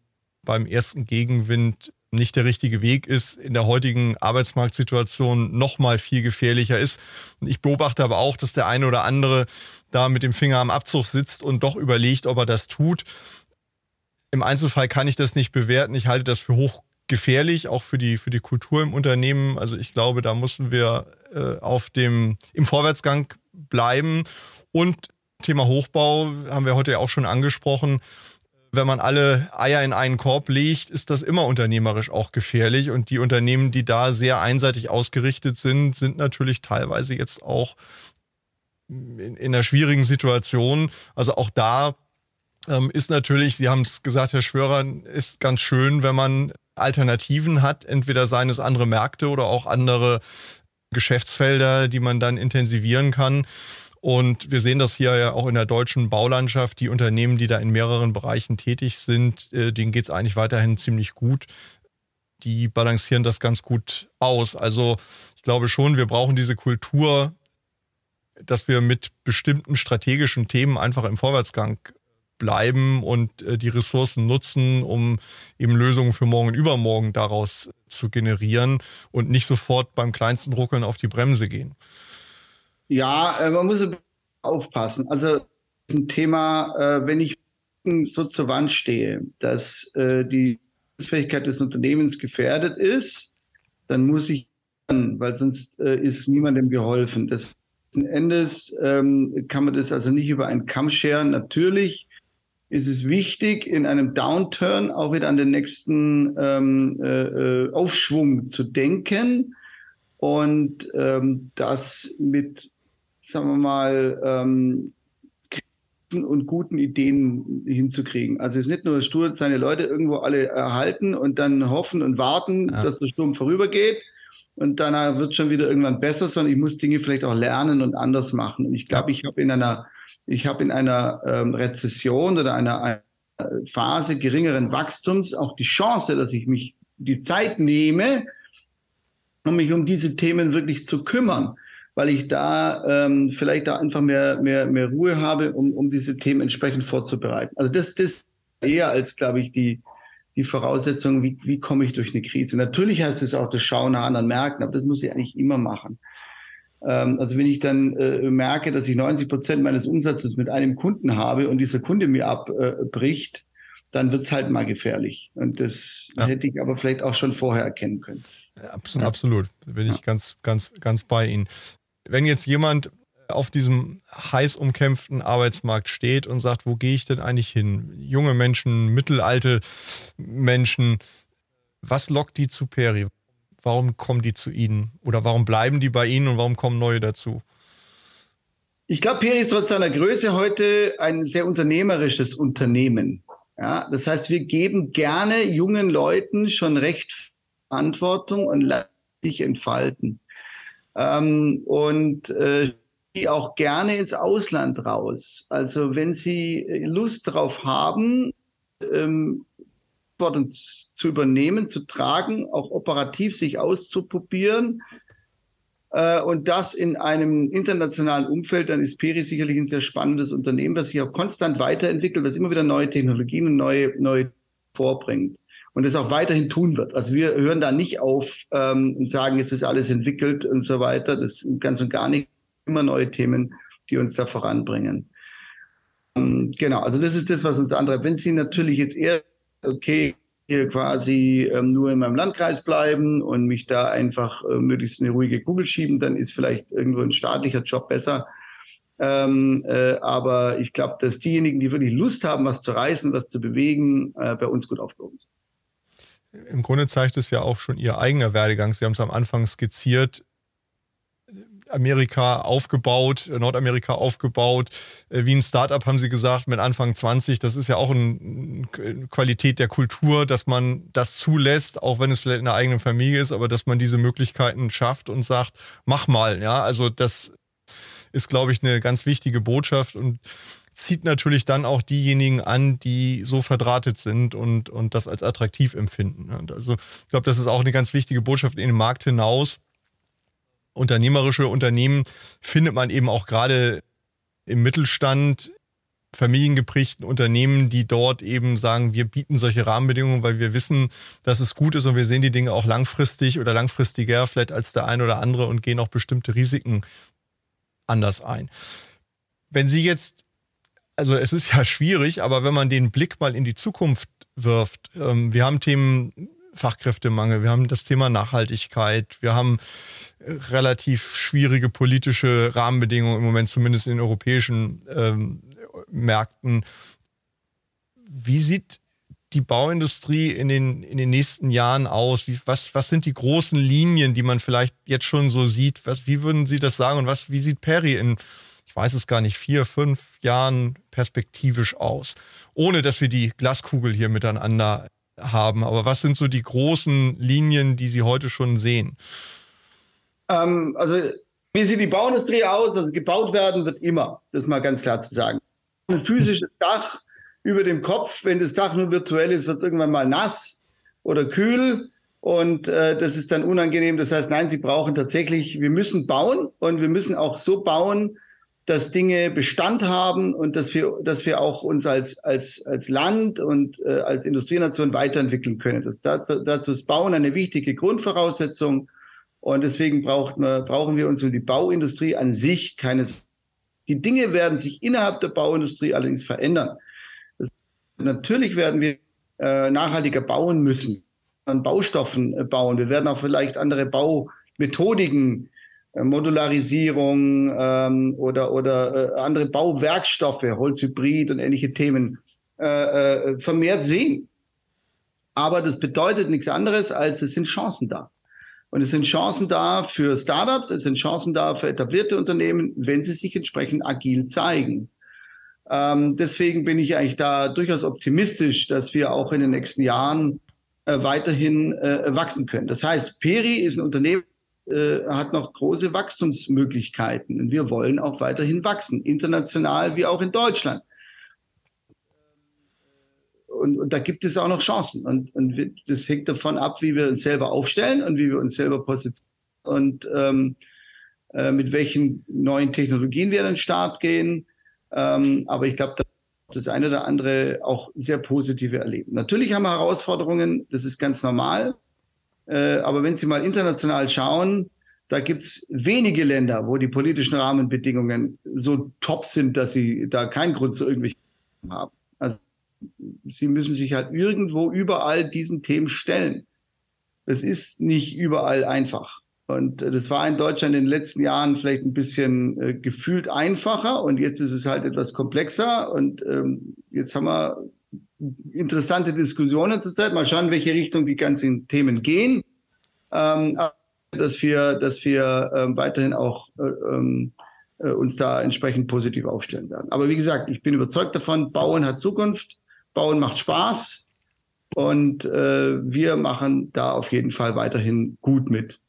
beim ersten Gegenwind nicht der richtige Weg ist, in der heutigen Arbeitsmarktsituation noch mal viel gefährlicher ist. Ich beobachte aber auch, dass der eine oder andere da mit dem Finger am Abzug sitzt und doch überlegt, ob er das tut. Im Einzelfall kann ich das nicht bewerten. Ich halte das für hoch gefährlich, auch für die, für die Kultur im Unternehmen. Also ich glaube, da müssen wir äh, auf dem, im Vorwärtsgang bleiben. Und Thema Hochbau haben wir heute ja auch schon angesprochen. Wenn man alle Eier in einen Korb legt, ist das immer unternehmerisch auch gefährlich. Und die Unternehmen, die da sehr einseitig ausgerichtet sind, sind natürlich teilweise jetzt auch in, in einer schwierigen Situation. Also auch da ähm, ist natürlich, Sie haben es gesagt, Herr Schwörer, ist ganz schön, wenn man Alternativen hat, entweder seien es andere Märkte oder auch andere Geschäftsfelder, die man dann intensivieren kann. Und wir sehen das hier ja auch in der deutschen Baulandschaft. Die Unternehmen, die da in mehreren Bereichen tätig sind, äh, denen geht es eigentlich weiterhin ziemlich gut. Die balancieren das ganz gut aus. Also ich glaube schon, wir brauchen diese Kultur dass wir mit bestimmten strategischen Themen einfach im Vorwärtsgang bleiben und äh, die Ressourcen nutzen, um eben Lösungen für morgen und übermorgen daraus zu generieren und nicht sofort beim kleinsten Ruckeln auf die Bremse gehen. Ja, äh, man muss aufpassen. Also ein Thema, äh, wenn ich so zur Wand stehe, dass die Fähigkeit des Unternehmens gefährdet ist, dann muss ich, weil sonst ist niemandem geholfen. Das Endes ähm, kann man das also nicht über einen Kamm scheren. Natürlich ist es wichtig, in einem Downturn auch wieder an den nächsten ähm, äh, äh, Aufschwung zu denken und ähm, das mit, sagen wir mal, ähm, und guten Ideen hinzukriegen. Also es ist nicht nur stur seine Leute irgendwo alle erhalten und dann hoffen und warten, ja. dass der Sturm vorübergeht und dann wird schon wieder irgendwann besser, sondern ich muss Dinge vielleicht auch lernen und anders machen. Und ich glaube, ich habe in einer ich habe in einer ähm, Rezession oder einer, einer Phase geringeren Wachstums auch die Chance, dass ich mich die Zeit nehme, um mich um diese Themen wirklich zu kümmern, weil ich da ähm, vielleicht da einfach mehr, mehr, mehr Ruhe habe, um, um diese Themen entsprechend vorzubereiten. Also das, das eher als, glaube ich, die, die Voraussetzung, wie, wie komme ich durch eine Krise. Natürlich heißt es auch das Schauen nach anderen Märkten, aber das muss ich eigentlich immer machen. Ähm, also wenn ich dann äh, merke, dass ich 90 Prozent meines Umsatzes mit einem Kunden habe und dieser Kunde mir abbricht, dann wird's halt mal gefährlich. Und das ja. hätte ich aber vielleicht auch schon vorher erkennen können. absolut, ja. absolut. Bin ich ja. ganz, ganz, ganz bei Ihnen. Wenn jetzt jemand auf diesem heiß umkämpften Arbeitsmarkt steht und sagt, wo gehe ich denn eigentlich hin? Junge Menschen, mittelalte Menschen, was lockt die zu Peri? Warum kommen die zu Ihnen? Oder warum bleiben die bei Ihnen und warum kommen neue dazu? Ich glaube, Peri ist trotz seiner Größe heute ein sehr unternehmerisches Unternehmen. Ja, das heißt, wir geben gerne jungen Leuten schon recht Verantwortung und lassen sich entfalten. Ähm, und äh, die auch gerne ins Ausland raus. Also wenn sie Lust drauf haben, ähm, Verantwortung zu übernehmen, zu tragen, auch operativ sich auszuprobieren. Äh, und das in einem internationalen Umfeld, dann ist Peri sicherlich ein sehr spannendes Unternehmen, das sich auch konstant weiterentwickelt, das immer wieder neue Technologien und neue, neue vorbringt. Und das auch weiterhin tun wird. Also wir hören da nicht auf ähm, und sagen, jetzt ist alles entwickelt und so weiter. Das ist ganz und gar nicht immer neue Themen, die uns da voranbringen. Ähm, genau, also das ist das, was uns andere. Wenn Sie natürlich jetzt eher okay, hier quasi ähm, nur in meinem Landkreis bleiben und mich da einfach äh, möglichst eine ruhige Kugel schieben, dann ist vielleicht irgendwo ein staatlicher Job besser. Ähm, äh, aber ich glaube, dass diejenigen, die wirklich Lust haben, was zu reißen, was zu bewegen, äh, bei uns gut aufgehoben sind. Im Grunde zeigt es ja auch schon Ihr eigener Werdegang. Sie haben es am Anfang skizziert. Amerika aufgebaut, Nordamerika aufgebaut. Äh, wie ein Startup haben sie gesagt, mit Anfang 20. Das ist ja auch eine Qualität der Kultur, dass man das zulässt, auch wenn es vielleicht in der eigenen Familie ist, aber dass man diese Möglichkeiten schafft und sagt, mach mal. Ja, also das ist, glaube ich, eine ganz wichtige Botschaft und zieht natürlich dann auch diejenigen an, die so verdrahtet sind und, und das als attraktiv empfinden. Und also ich glaube, das ist auch eine ganz wichtige Botschaft in den Markt hinaus unternehmerische Unternehmen findet man eben auch gerade im Mittelstand, familiengeprägten Unternehmen, die dort eben sagen, wir bieten solche Rahmenbedingungen, weil wir wissen, dass es gut ist und wir sehen die Dinge auch langfristig oder langfristiger vielleicht als der eine oder andere und gehen auch bestimmte Risiken anders ein. Wenn Sie jetzt, also es ist ja schwierig, aber wenn man den Blick mal in die Zukunft wirft, ähm, wir haben Themen Fachkräftemangel, wir haben das Thema Nachhaltigkeit, wir haben relativ schwierige politische Rahmenbedingungen im Moment, zumindest in den europäischen ähm, Märkten. Wie sieht die Bauindustrie in den, in den nächsten Jahren aus? Wie, was, was sind die großen Linien, die man vielleicht jetzt schon so sieht? Was, wie würden Sie das sagen? Und was, wie sieht Perry in, ich weiß es gar nicht, vier, fünf Jahren perspektivisch aus? Ohne dass wir die Glaskugel hier miteinander haben. Aber was sind so die großen Linien, die Sie heute schon sehen? Ähm, also, wie sieht die Bauindustrie aus? Also, gebaut werden wird immer, das mal ganz klar zu sagen. Ein physisches Dach über dem Kopf, wenn das Dach nur virtuell ist, wird es irgendwann mal nass oder kühl. Und äh, das ist dann unangenehm. Das heißt, nein, sie brauchen tatsächlich, wir müssen bauen und wir müssen auch so bauen, dass Dinge Bestand haben und dass wir, dass wir auch uns als, als, als Land und äh, als Industrienation weiterentwickeln können. Das, dazu, dazu ist Bauen eine wichtige Grundvoraussetzung. Und deswegen braucht man, brauchen wir uns um die Bauindustrie an sich keines. Die Dinge werden sich innerhalb der Bauindustrie allerdings verändern. Das, natürlich werden wir äh, nachhaltiger bauen müssen, an Baustoffen äh, bauen. Wir werden auch vielleicht andere Baumethodiken Modularisierung ähm, oder, oder äh, andere Bauwerkstoffe, Holzhybrid und ähnliche Themen äh, äh, vermehrt sehen. Aber das bedeutet nichts anderes, als es sind Chancen da. Und es sind Chancen da für Startups, es sind Chancen da für etablierte Unternehmen, wenn sie sich entsprechend agil zeigen. Ähm, deswegen bin ich eigentlich da durchaus optimistisch, dass wir auch in den nächsten Jahren äh, weiterhin äh, wachsen können. Das heißt, Peri ist ein Unternehmen, äh, hat noch große Wachstumsmöglichkeiten. Und wir wollen auch weiterhin wachsen, international wie auch in Deutschland. Und, und da gibt es auch noch Chancen. Und, und das hängt davon ab, wie wir uns selber aufstellen und wie wir uns selber positionieren und ähm, äh, mit welchen neuen Technologien wir an den Start gehen. Ähm, aber ich glaube, das eine oder andere auch sehr positive erleben. Natürlich haben wir Herausforderungen, das ist ganz normal. Äh, aber wenn Sie mal international schauen, da gibt es wenige Länder, wo die politischen Rahmenbedingungen so top sind, dass sie da keinen Grund zu irgendwelchen haben. Also sie müssen sich halt irgendwo überall diesen Themen stellen. Das ist nicht überall einfach. Und das war in Deutschland in den letzten Jahren vielleicht ein bisschen äh, gefühlt einfacher und jetzt ist es halt etwas komplexer und ähm, jetzt haben wir interessante Diskussionen zurzeit. Mal schauen, in welche Richtung die ganzen Themen gehen. Ähm, dass wir, dass wir ähm, weiterhin auch äh, ähm, äh, uns da entsprechend positiv aufstellen werden. Aber wie gesagt, ich bin überzeugt davon, Bauen hat Zukunft, Bauen macht Spaß und äh, wir machen da auf jeden Fall weiterhin gut mit.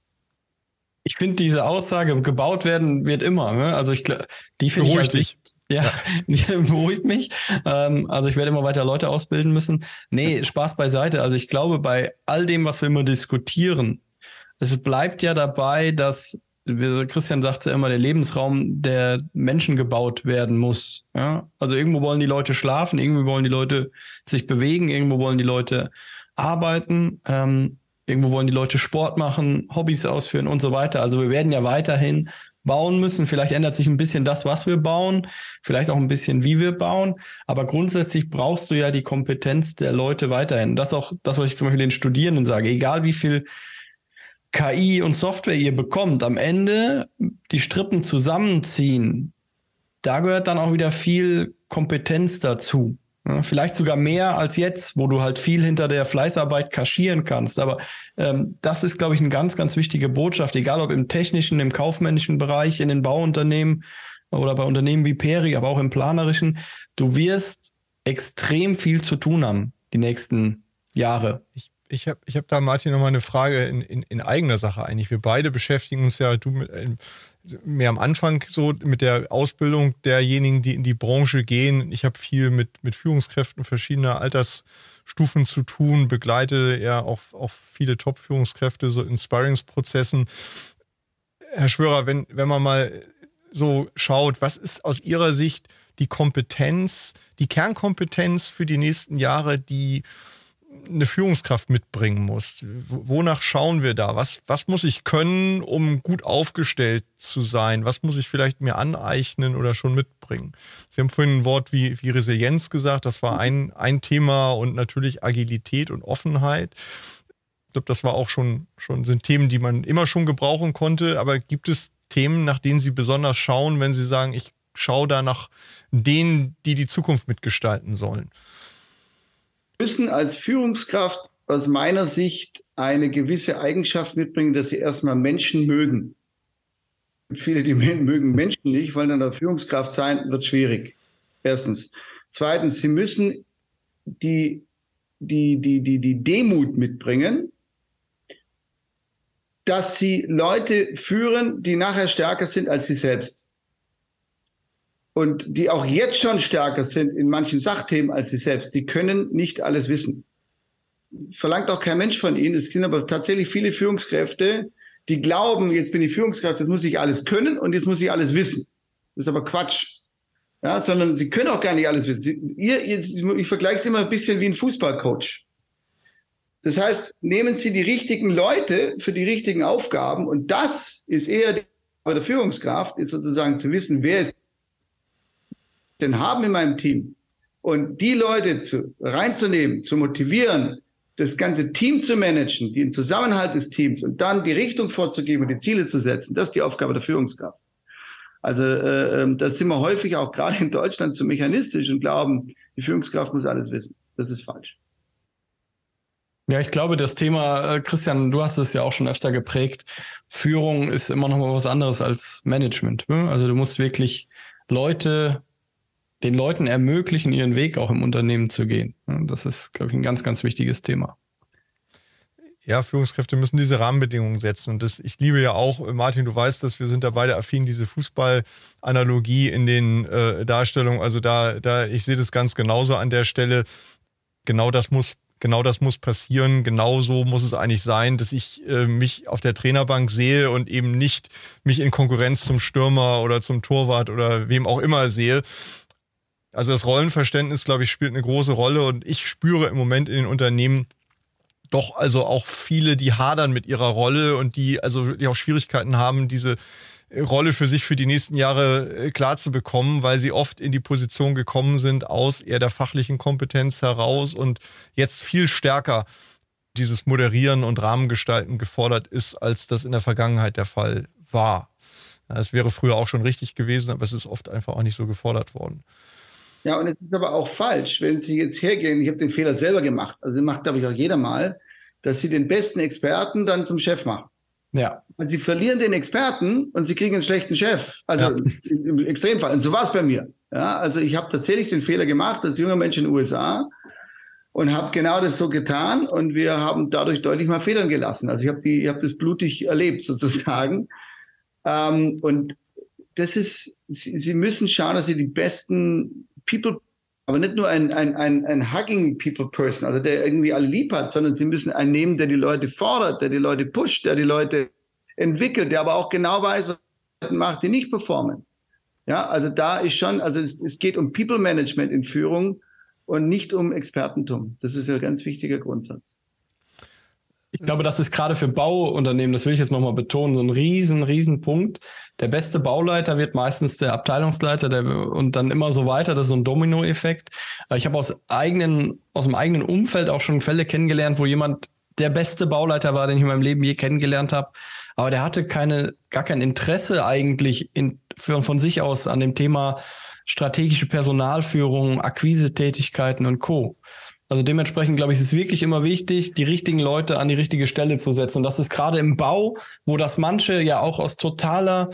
Ich finde diese Aussage, gebaut werden wird immer. Ne? Also ich die finde ich halt. Ja, ja. (laughs) beruhigt mich. Ähm, also ich werde immer weiter Leute ausbilden müssen. Nee, Spaß beiseite. Also ich glaube, bei all dem, was wir immer diskutieren, es bleibt ja dabei, dass Christian sagte immer, der Lebensraum der Menschen gebaut werden muss. Ja? Also irgendwo wollen die Leute schlafen, irgendwo wollen die Leute sich bewegen, irgendwo wollen die Leute arbeiten, ähm, irgendwo wollen die Leute Sport machen, Hobbys ausführen und so weiter. Also wir werden ja weiterhin bauen müssen. Vielleicht ändert sich ein bisschen das, was wir bauen, vielleicht auch ein bisschen, wie wir bauen. Aber grundsätzlich brauchst du ja die Kompetenz der Leute weiterhin. Das auch das, was ich zum Beispiel den Studierenden sage. Egal wie viel KI und Software ihr bekommt, am Ende die Strippen zusammenziehen, da gehört dann auch wieder viel Kompetenz dazu. Vielleicht sogar mehr als jetzt, wo du halt viel hinter der Fleißarbeit kaschieren kannst. Aber ähm, das ist, glaube ich, eine ganz, ganz wichtige Botschaft, egal ob im technischen, im kaufmännischen Bereich, in den Bauunternehmen oder bei Unternehmen wie Peri, aber auch im planerischen. Du wirst extrem viel zu tun haben die nächsten Jahre. Ich, ich habe ich hab da, Martin, nochmal eine Frage in, in, in, eigener Sache eigentlich. Wir beide beschäftigen uns ja, du mit, mehr am Anfang so mit der Ausbildung derjenigen, die in die Branche gehen. Ich habe viel mit, mit Führungskräften verschiedener Altersstufen zu tun, begleite ja auch, auch viele Top-Führungskräfte so in Sparringsprozessen. Herr Schwörer, wenn, wenn man mal so schaut, was ist aus Ihrer Sicht die Kompetenz, die Kernkompetenz für die nächsten Jahre, die eine Führungskraft mitbringen muss. Wonach schauen wir da? Was, was muss ich können, um gut aufgestellt zu sein? Was muss ich vielleicht mir aneignen oder schon mitbringen? Sie haben vorhin ein Wort wie, wie Resilienz gesagt. Das war ein, ein Thema und natürlich Agilität und Offenheit. Ich glaube, das war auch schon, schon, sind Themen, die man immer schon gebrauchen konnte. Aber gibt es Themen, nach denen Sie besonders schauen, wenn Sie sagen, ich schaue da nach denen, die die Zukunft mitgestalten sollen? Müssen als Führungskraft aus meiner Sicht eine gewisse Eigenschaft mitbringen, dass sie erstmal Menschen mögen. Viele, die mögen Menschen nicht, wollen dann Führungskraft sein, wird schwierig. Erstens. Zweitens, sie müssen die, die, die, die, die Demut mitbringen, dass sie Leute führen, die nachher stärker sind als sie selbst und die auch jetzt schon stärker sind in manchen Sachthemen als sie selbst, die können nicht alles wissen. Verlangt auch kein Mensch von ihnen. Es sind aber tatsächlich viele Führungskräfte, die glauben, jetzt bin ich Führungskraft, jetzt muss ich alles können und jetzt muss ich alles wissen. Das ist aber Quatsch. Ja, sondern sie können auch gar nicht alles wissen. Ihr, ihr, ich vergleiche es immer ein bisschen wie ein Fußballcoach. Das heißt, nehmen Sie die richtigen Leute für die richtigen Aufgaben und das ist eher die Aufgabe der Führungskraft, ist sozusagen zu wissen, wer ist denn haben in meinem Team und die Leute zu, reinzunehmen, zu motivieren, das ganze Team zu managen, den Zusammenhalt des Teams und dann die Richtung vorzugeben und die Ziele zu setzen, das ist die Aufgabe der Führungskraft. Also äh, ähm, da sind wir häufig auch gerade in Deutschland zu mechanistisch und glauben, die Führungskraft muss alles wissen. Das ist falsch. Ja, ich glaube, das Thema, äh, Christian, du hast es ja auch schon öfter geprägt. Führung ist immer noch mal was anderes als Management. Ne? Also du musst wirklich Leute, den Leuten ermöglichen, ihren Weg auch im Unternehmen zu gehen. Das ist, glaube ich, ein ganz, ganz wichtiges Thema. Ja, Führungskräfte müssen diese Rahmenbedingungen setzen. Und das, ich liebe ja auch, Martin, du weißt, dass wir sind da beide affin, diese Fußballanalogie in den äh, Darstellungen. Also da, da, ich sehe das ganz genauso an der Stelle. Genau das muss genau das muss passieren, genau so muss es eigentlich sein, dass ich äh, mich auf der Trainerbank sehe und eben nicht mich in Konkurrenz zum Stürmer oder zum Torwart oder wem auch immer sehe. Also das Rollenverständnis, glaube ich, spielt eine große Rolle und ich spüre im Moment in den Unternehmen doch also auch viele, die hadern mit ihrer Rolle und die also die auch Schwierigkeiten haben, diese Rolle für sich für die nächsten Jahre äh, klar zu bekommen, weil sie oft in die Position gekommen sind aus eher der fachlichen Kompetenz heraus und jetzt viel stärker dieses Moderieren und Rahmengestalten gefordert ist, als das in der Vergangenheit der Fall war. Es wäre früher auch schon richtig gewesen, aber es ist oft einfach auch nicht so gefordert worden. Ja, und es ist aber auch falsch, wenn Sie jetzt hergehen, ich habe den Fehler selber gemacht, also den macht, glaube ich, auch jeder mal, dass Sie den besten Experten dann zum Chef machen. Ja. Und sie verlieren den Experten und sie kriegen einen schlechten Chef. Also ja. im, Extremfall. Und so war es bei mir. Ja, also ich habe tatsächlich den Fehler gemacht als junger Mensch in den USA und habe genau das so getan und wir haben dadurch deutlich mal Federn gelassen. Also ich habe die, ich habe das blutig erlebt sozusagen. Ähm, und das ist, sie, sie müssen schauen, dass sie die besten People aber nicht nur ein, ein, ein, ein Hugging People Person, also der irgendwie alle lieb hat, sondern sie müssen einen nehmen, der die Leute fordert, der die Leute pusht, der die Leute entwickelt, der aber auch genau weiß, was macht, die nicht performen. Ja, also da ist schon, also es, es geht um People Management in Führung und nicht um Expertentum. Das ist ja ein ganz wichtiger Grundsatz. Ich glaube, das ist gerade für Bauunternehmen, das will ich jetzt nochmal betonen, so ein riesen, riesen Punkt. Der beste Bauleiter wird meistens der Abteilungsleiter der, und dann immer so weiter. Das ist so ein Dominoeffekt. Ich habe aus eigenen, aus dem eigenen Umfeld auch schon Fälle kennengelernt, wo jemand der beste Bauleiter war, den ich in meinem Leben je kennengelernt habe. Aber der hatte keine, gar kein Interesse eigentlich in, für, von sich aus an dem Thema strategische Personalführung, Akquisetätigkeiten und Co. Also dementsprechend glaube ich, ist es wirklich immer wichtig, die richtigen Leute an die richtige Stelle zu setzen. Und das ist gerade im Bau, wo das manche ja auch aus totaler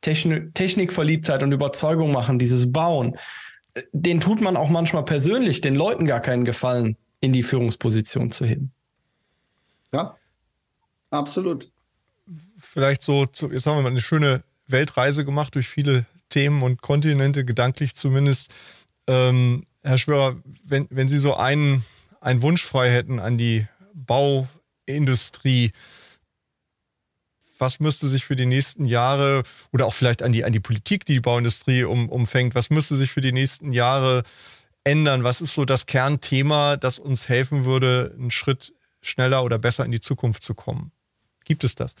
Technik Technikverliebtheit und Überzeugung machen, dieses Bauen. Den tut man auch manchmal persönlich, den Leuten gar keinen Gefallen, in die Führungsposition zu heben. Ja, absolut. Vielleicht so, jetzt haben wir mal eine schöne Weltreise gemacht durch viele Themen und Kontinente, gedanklich zumindest. Ähm, Herr Schwörer, wenn, wenn Sie so einen, einen Wunsch frei hätten an die Bauindustrie, was müsste sich für die nächsten Jahre oder auch vielleicht an die, an die Politik, die die Bauindustrie um, umfängt, was müsste sich für die nächsten Jahre ändern? Was ist so das Kernthema, das uns helfen würde, einen Schritt schneller oder besser in die Zukunft zu kommen? Gibt es das?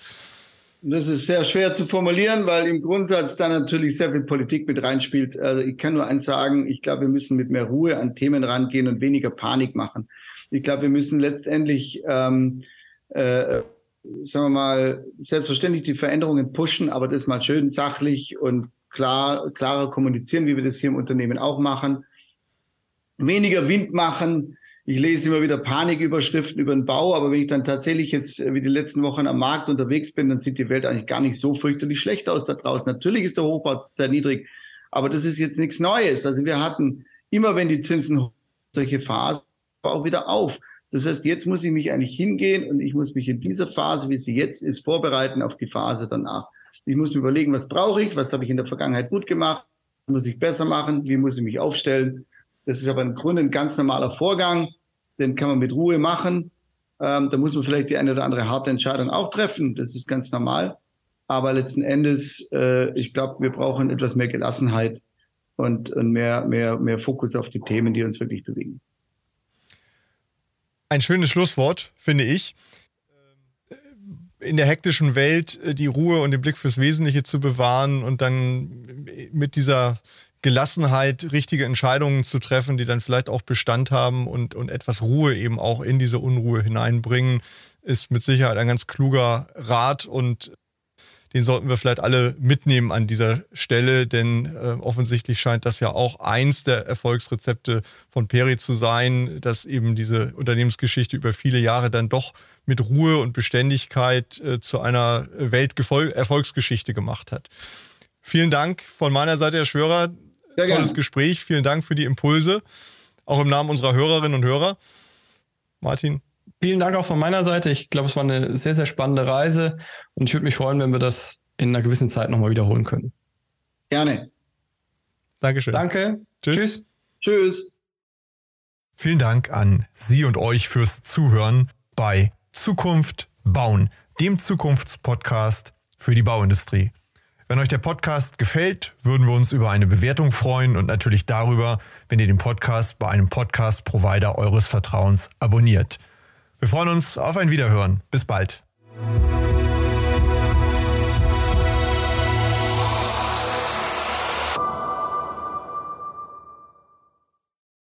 Das ist sehr schwer zu formulieren, weil im Grundsatz da natürlich sehr viel Politik mit reinspielt. Also ich kann nur eins sagen, ich glaube, wir müssen mit mehr Ruhe an Themen rangehen und weniger Panik machen. Ich glaube, wir müssen letztendlich, ähm, äh, sagen wir mal, selbstverständlich die Veränderungen pushen, aber das mal schön sachlich und klar, klarer kommunizieren, wie wir das hier im Unternehmen auch machen. Weniger Wind machen, ich lese immer wieder Paniküberschriften über den Bau, aber wenn ich dann tatsächlich jetzt äh, wie die letzten Wochen am Markt unterwegs bin, dann sieht die Welt eigentlich gar nicht so fürchterlich schlecht aus da draußen. Natürlich ist der Hochbau sehr niedrig, aber das ist jetzt nichts Neues. Also wir hatten immer, wenn die Zinsen solche Phasen auch wieder auf. Das heißt, jetzt muss ich mich eigentlich hingehen und ich muss mich in dieser Phase, wie sie jetzt ist, vorbereiten auf die Phase danach. Ich muss mir überlegen, was brauche ich, was habe ich in der Vergangenheit gut gemacht, muss ich besser machen, wie muss ich mich aufstellen. Das ist aber im Grunde ein ganz normaler Vorgang den kann man mit Ruhe machen. Ähm, da muss man vielleicht die eine oder andere harte Entscheidung auch treffen. Das ist ganz normal. Aber letzten Endes, äh, ich glaube, wir brauchen etwas mehr Gelassenheit und, und mehr, mehr, mehr Fokus auf die Themen, die uns wirklich bewegen. Ein schönes Schlusswort, finde ich. In der hektischen Welt die Ruhe und den Blick fürs Wesentliche zu bewahren und dann mit dieser Gelassenheit richtige Entscheidungen zu treffen, die dann vielleicht auch Bestand haben und, und etwas Ruhe eben auch in diese Unruhe hineinbringen, ist mit Sicherheit ein ganz kluger Rat und den sollten wir vielleicht alle mitnehmen an dieser Stelle, denn äh, offensichtlich scheint das ja auch eins der Erfolgsrezepte von Peri zu sein, dass eben diese Unternehmensgeschichte über viele Jahre dann doch mit Ruhe und Beständigkeit äh, zu einer Welterfolgsgeschichte gemacht hat. Vielen Dank von meiner Seite, Herr Schwörer. Sehr Tolles gerne. Gespräch. Vielen Dank für die Impulse, auch im Namen unserer Hörerinnen und Hörer. Martin. Vielen Dank auch von meiner Seite. Ich glaube, es war eine sehr, sehr spannende Reise und ich würde mich freuen, wenn wir das in einer gewissen Zeit nochmal wiederholen können. Gerne. Dankeschön. Danke. Tschüss. Tschüss. Tschüss. Vielen Dank an Sie und euch fürs Zuhören bei Zukunft bauen, dem Zukunftspodcast für die Bauindustrie. Wenn euch der Podcast gefällt, würden wir uns über eine Bewertung freuen und natürlich darüber, wenn ihr den Podcast bei einem Podcast-Provider eures Vertrauens abonniert. Wir freuen uns auf ein Wiederhören. Bis bald.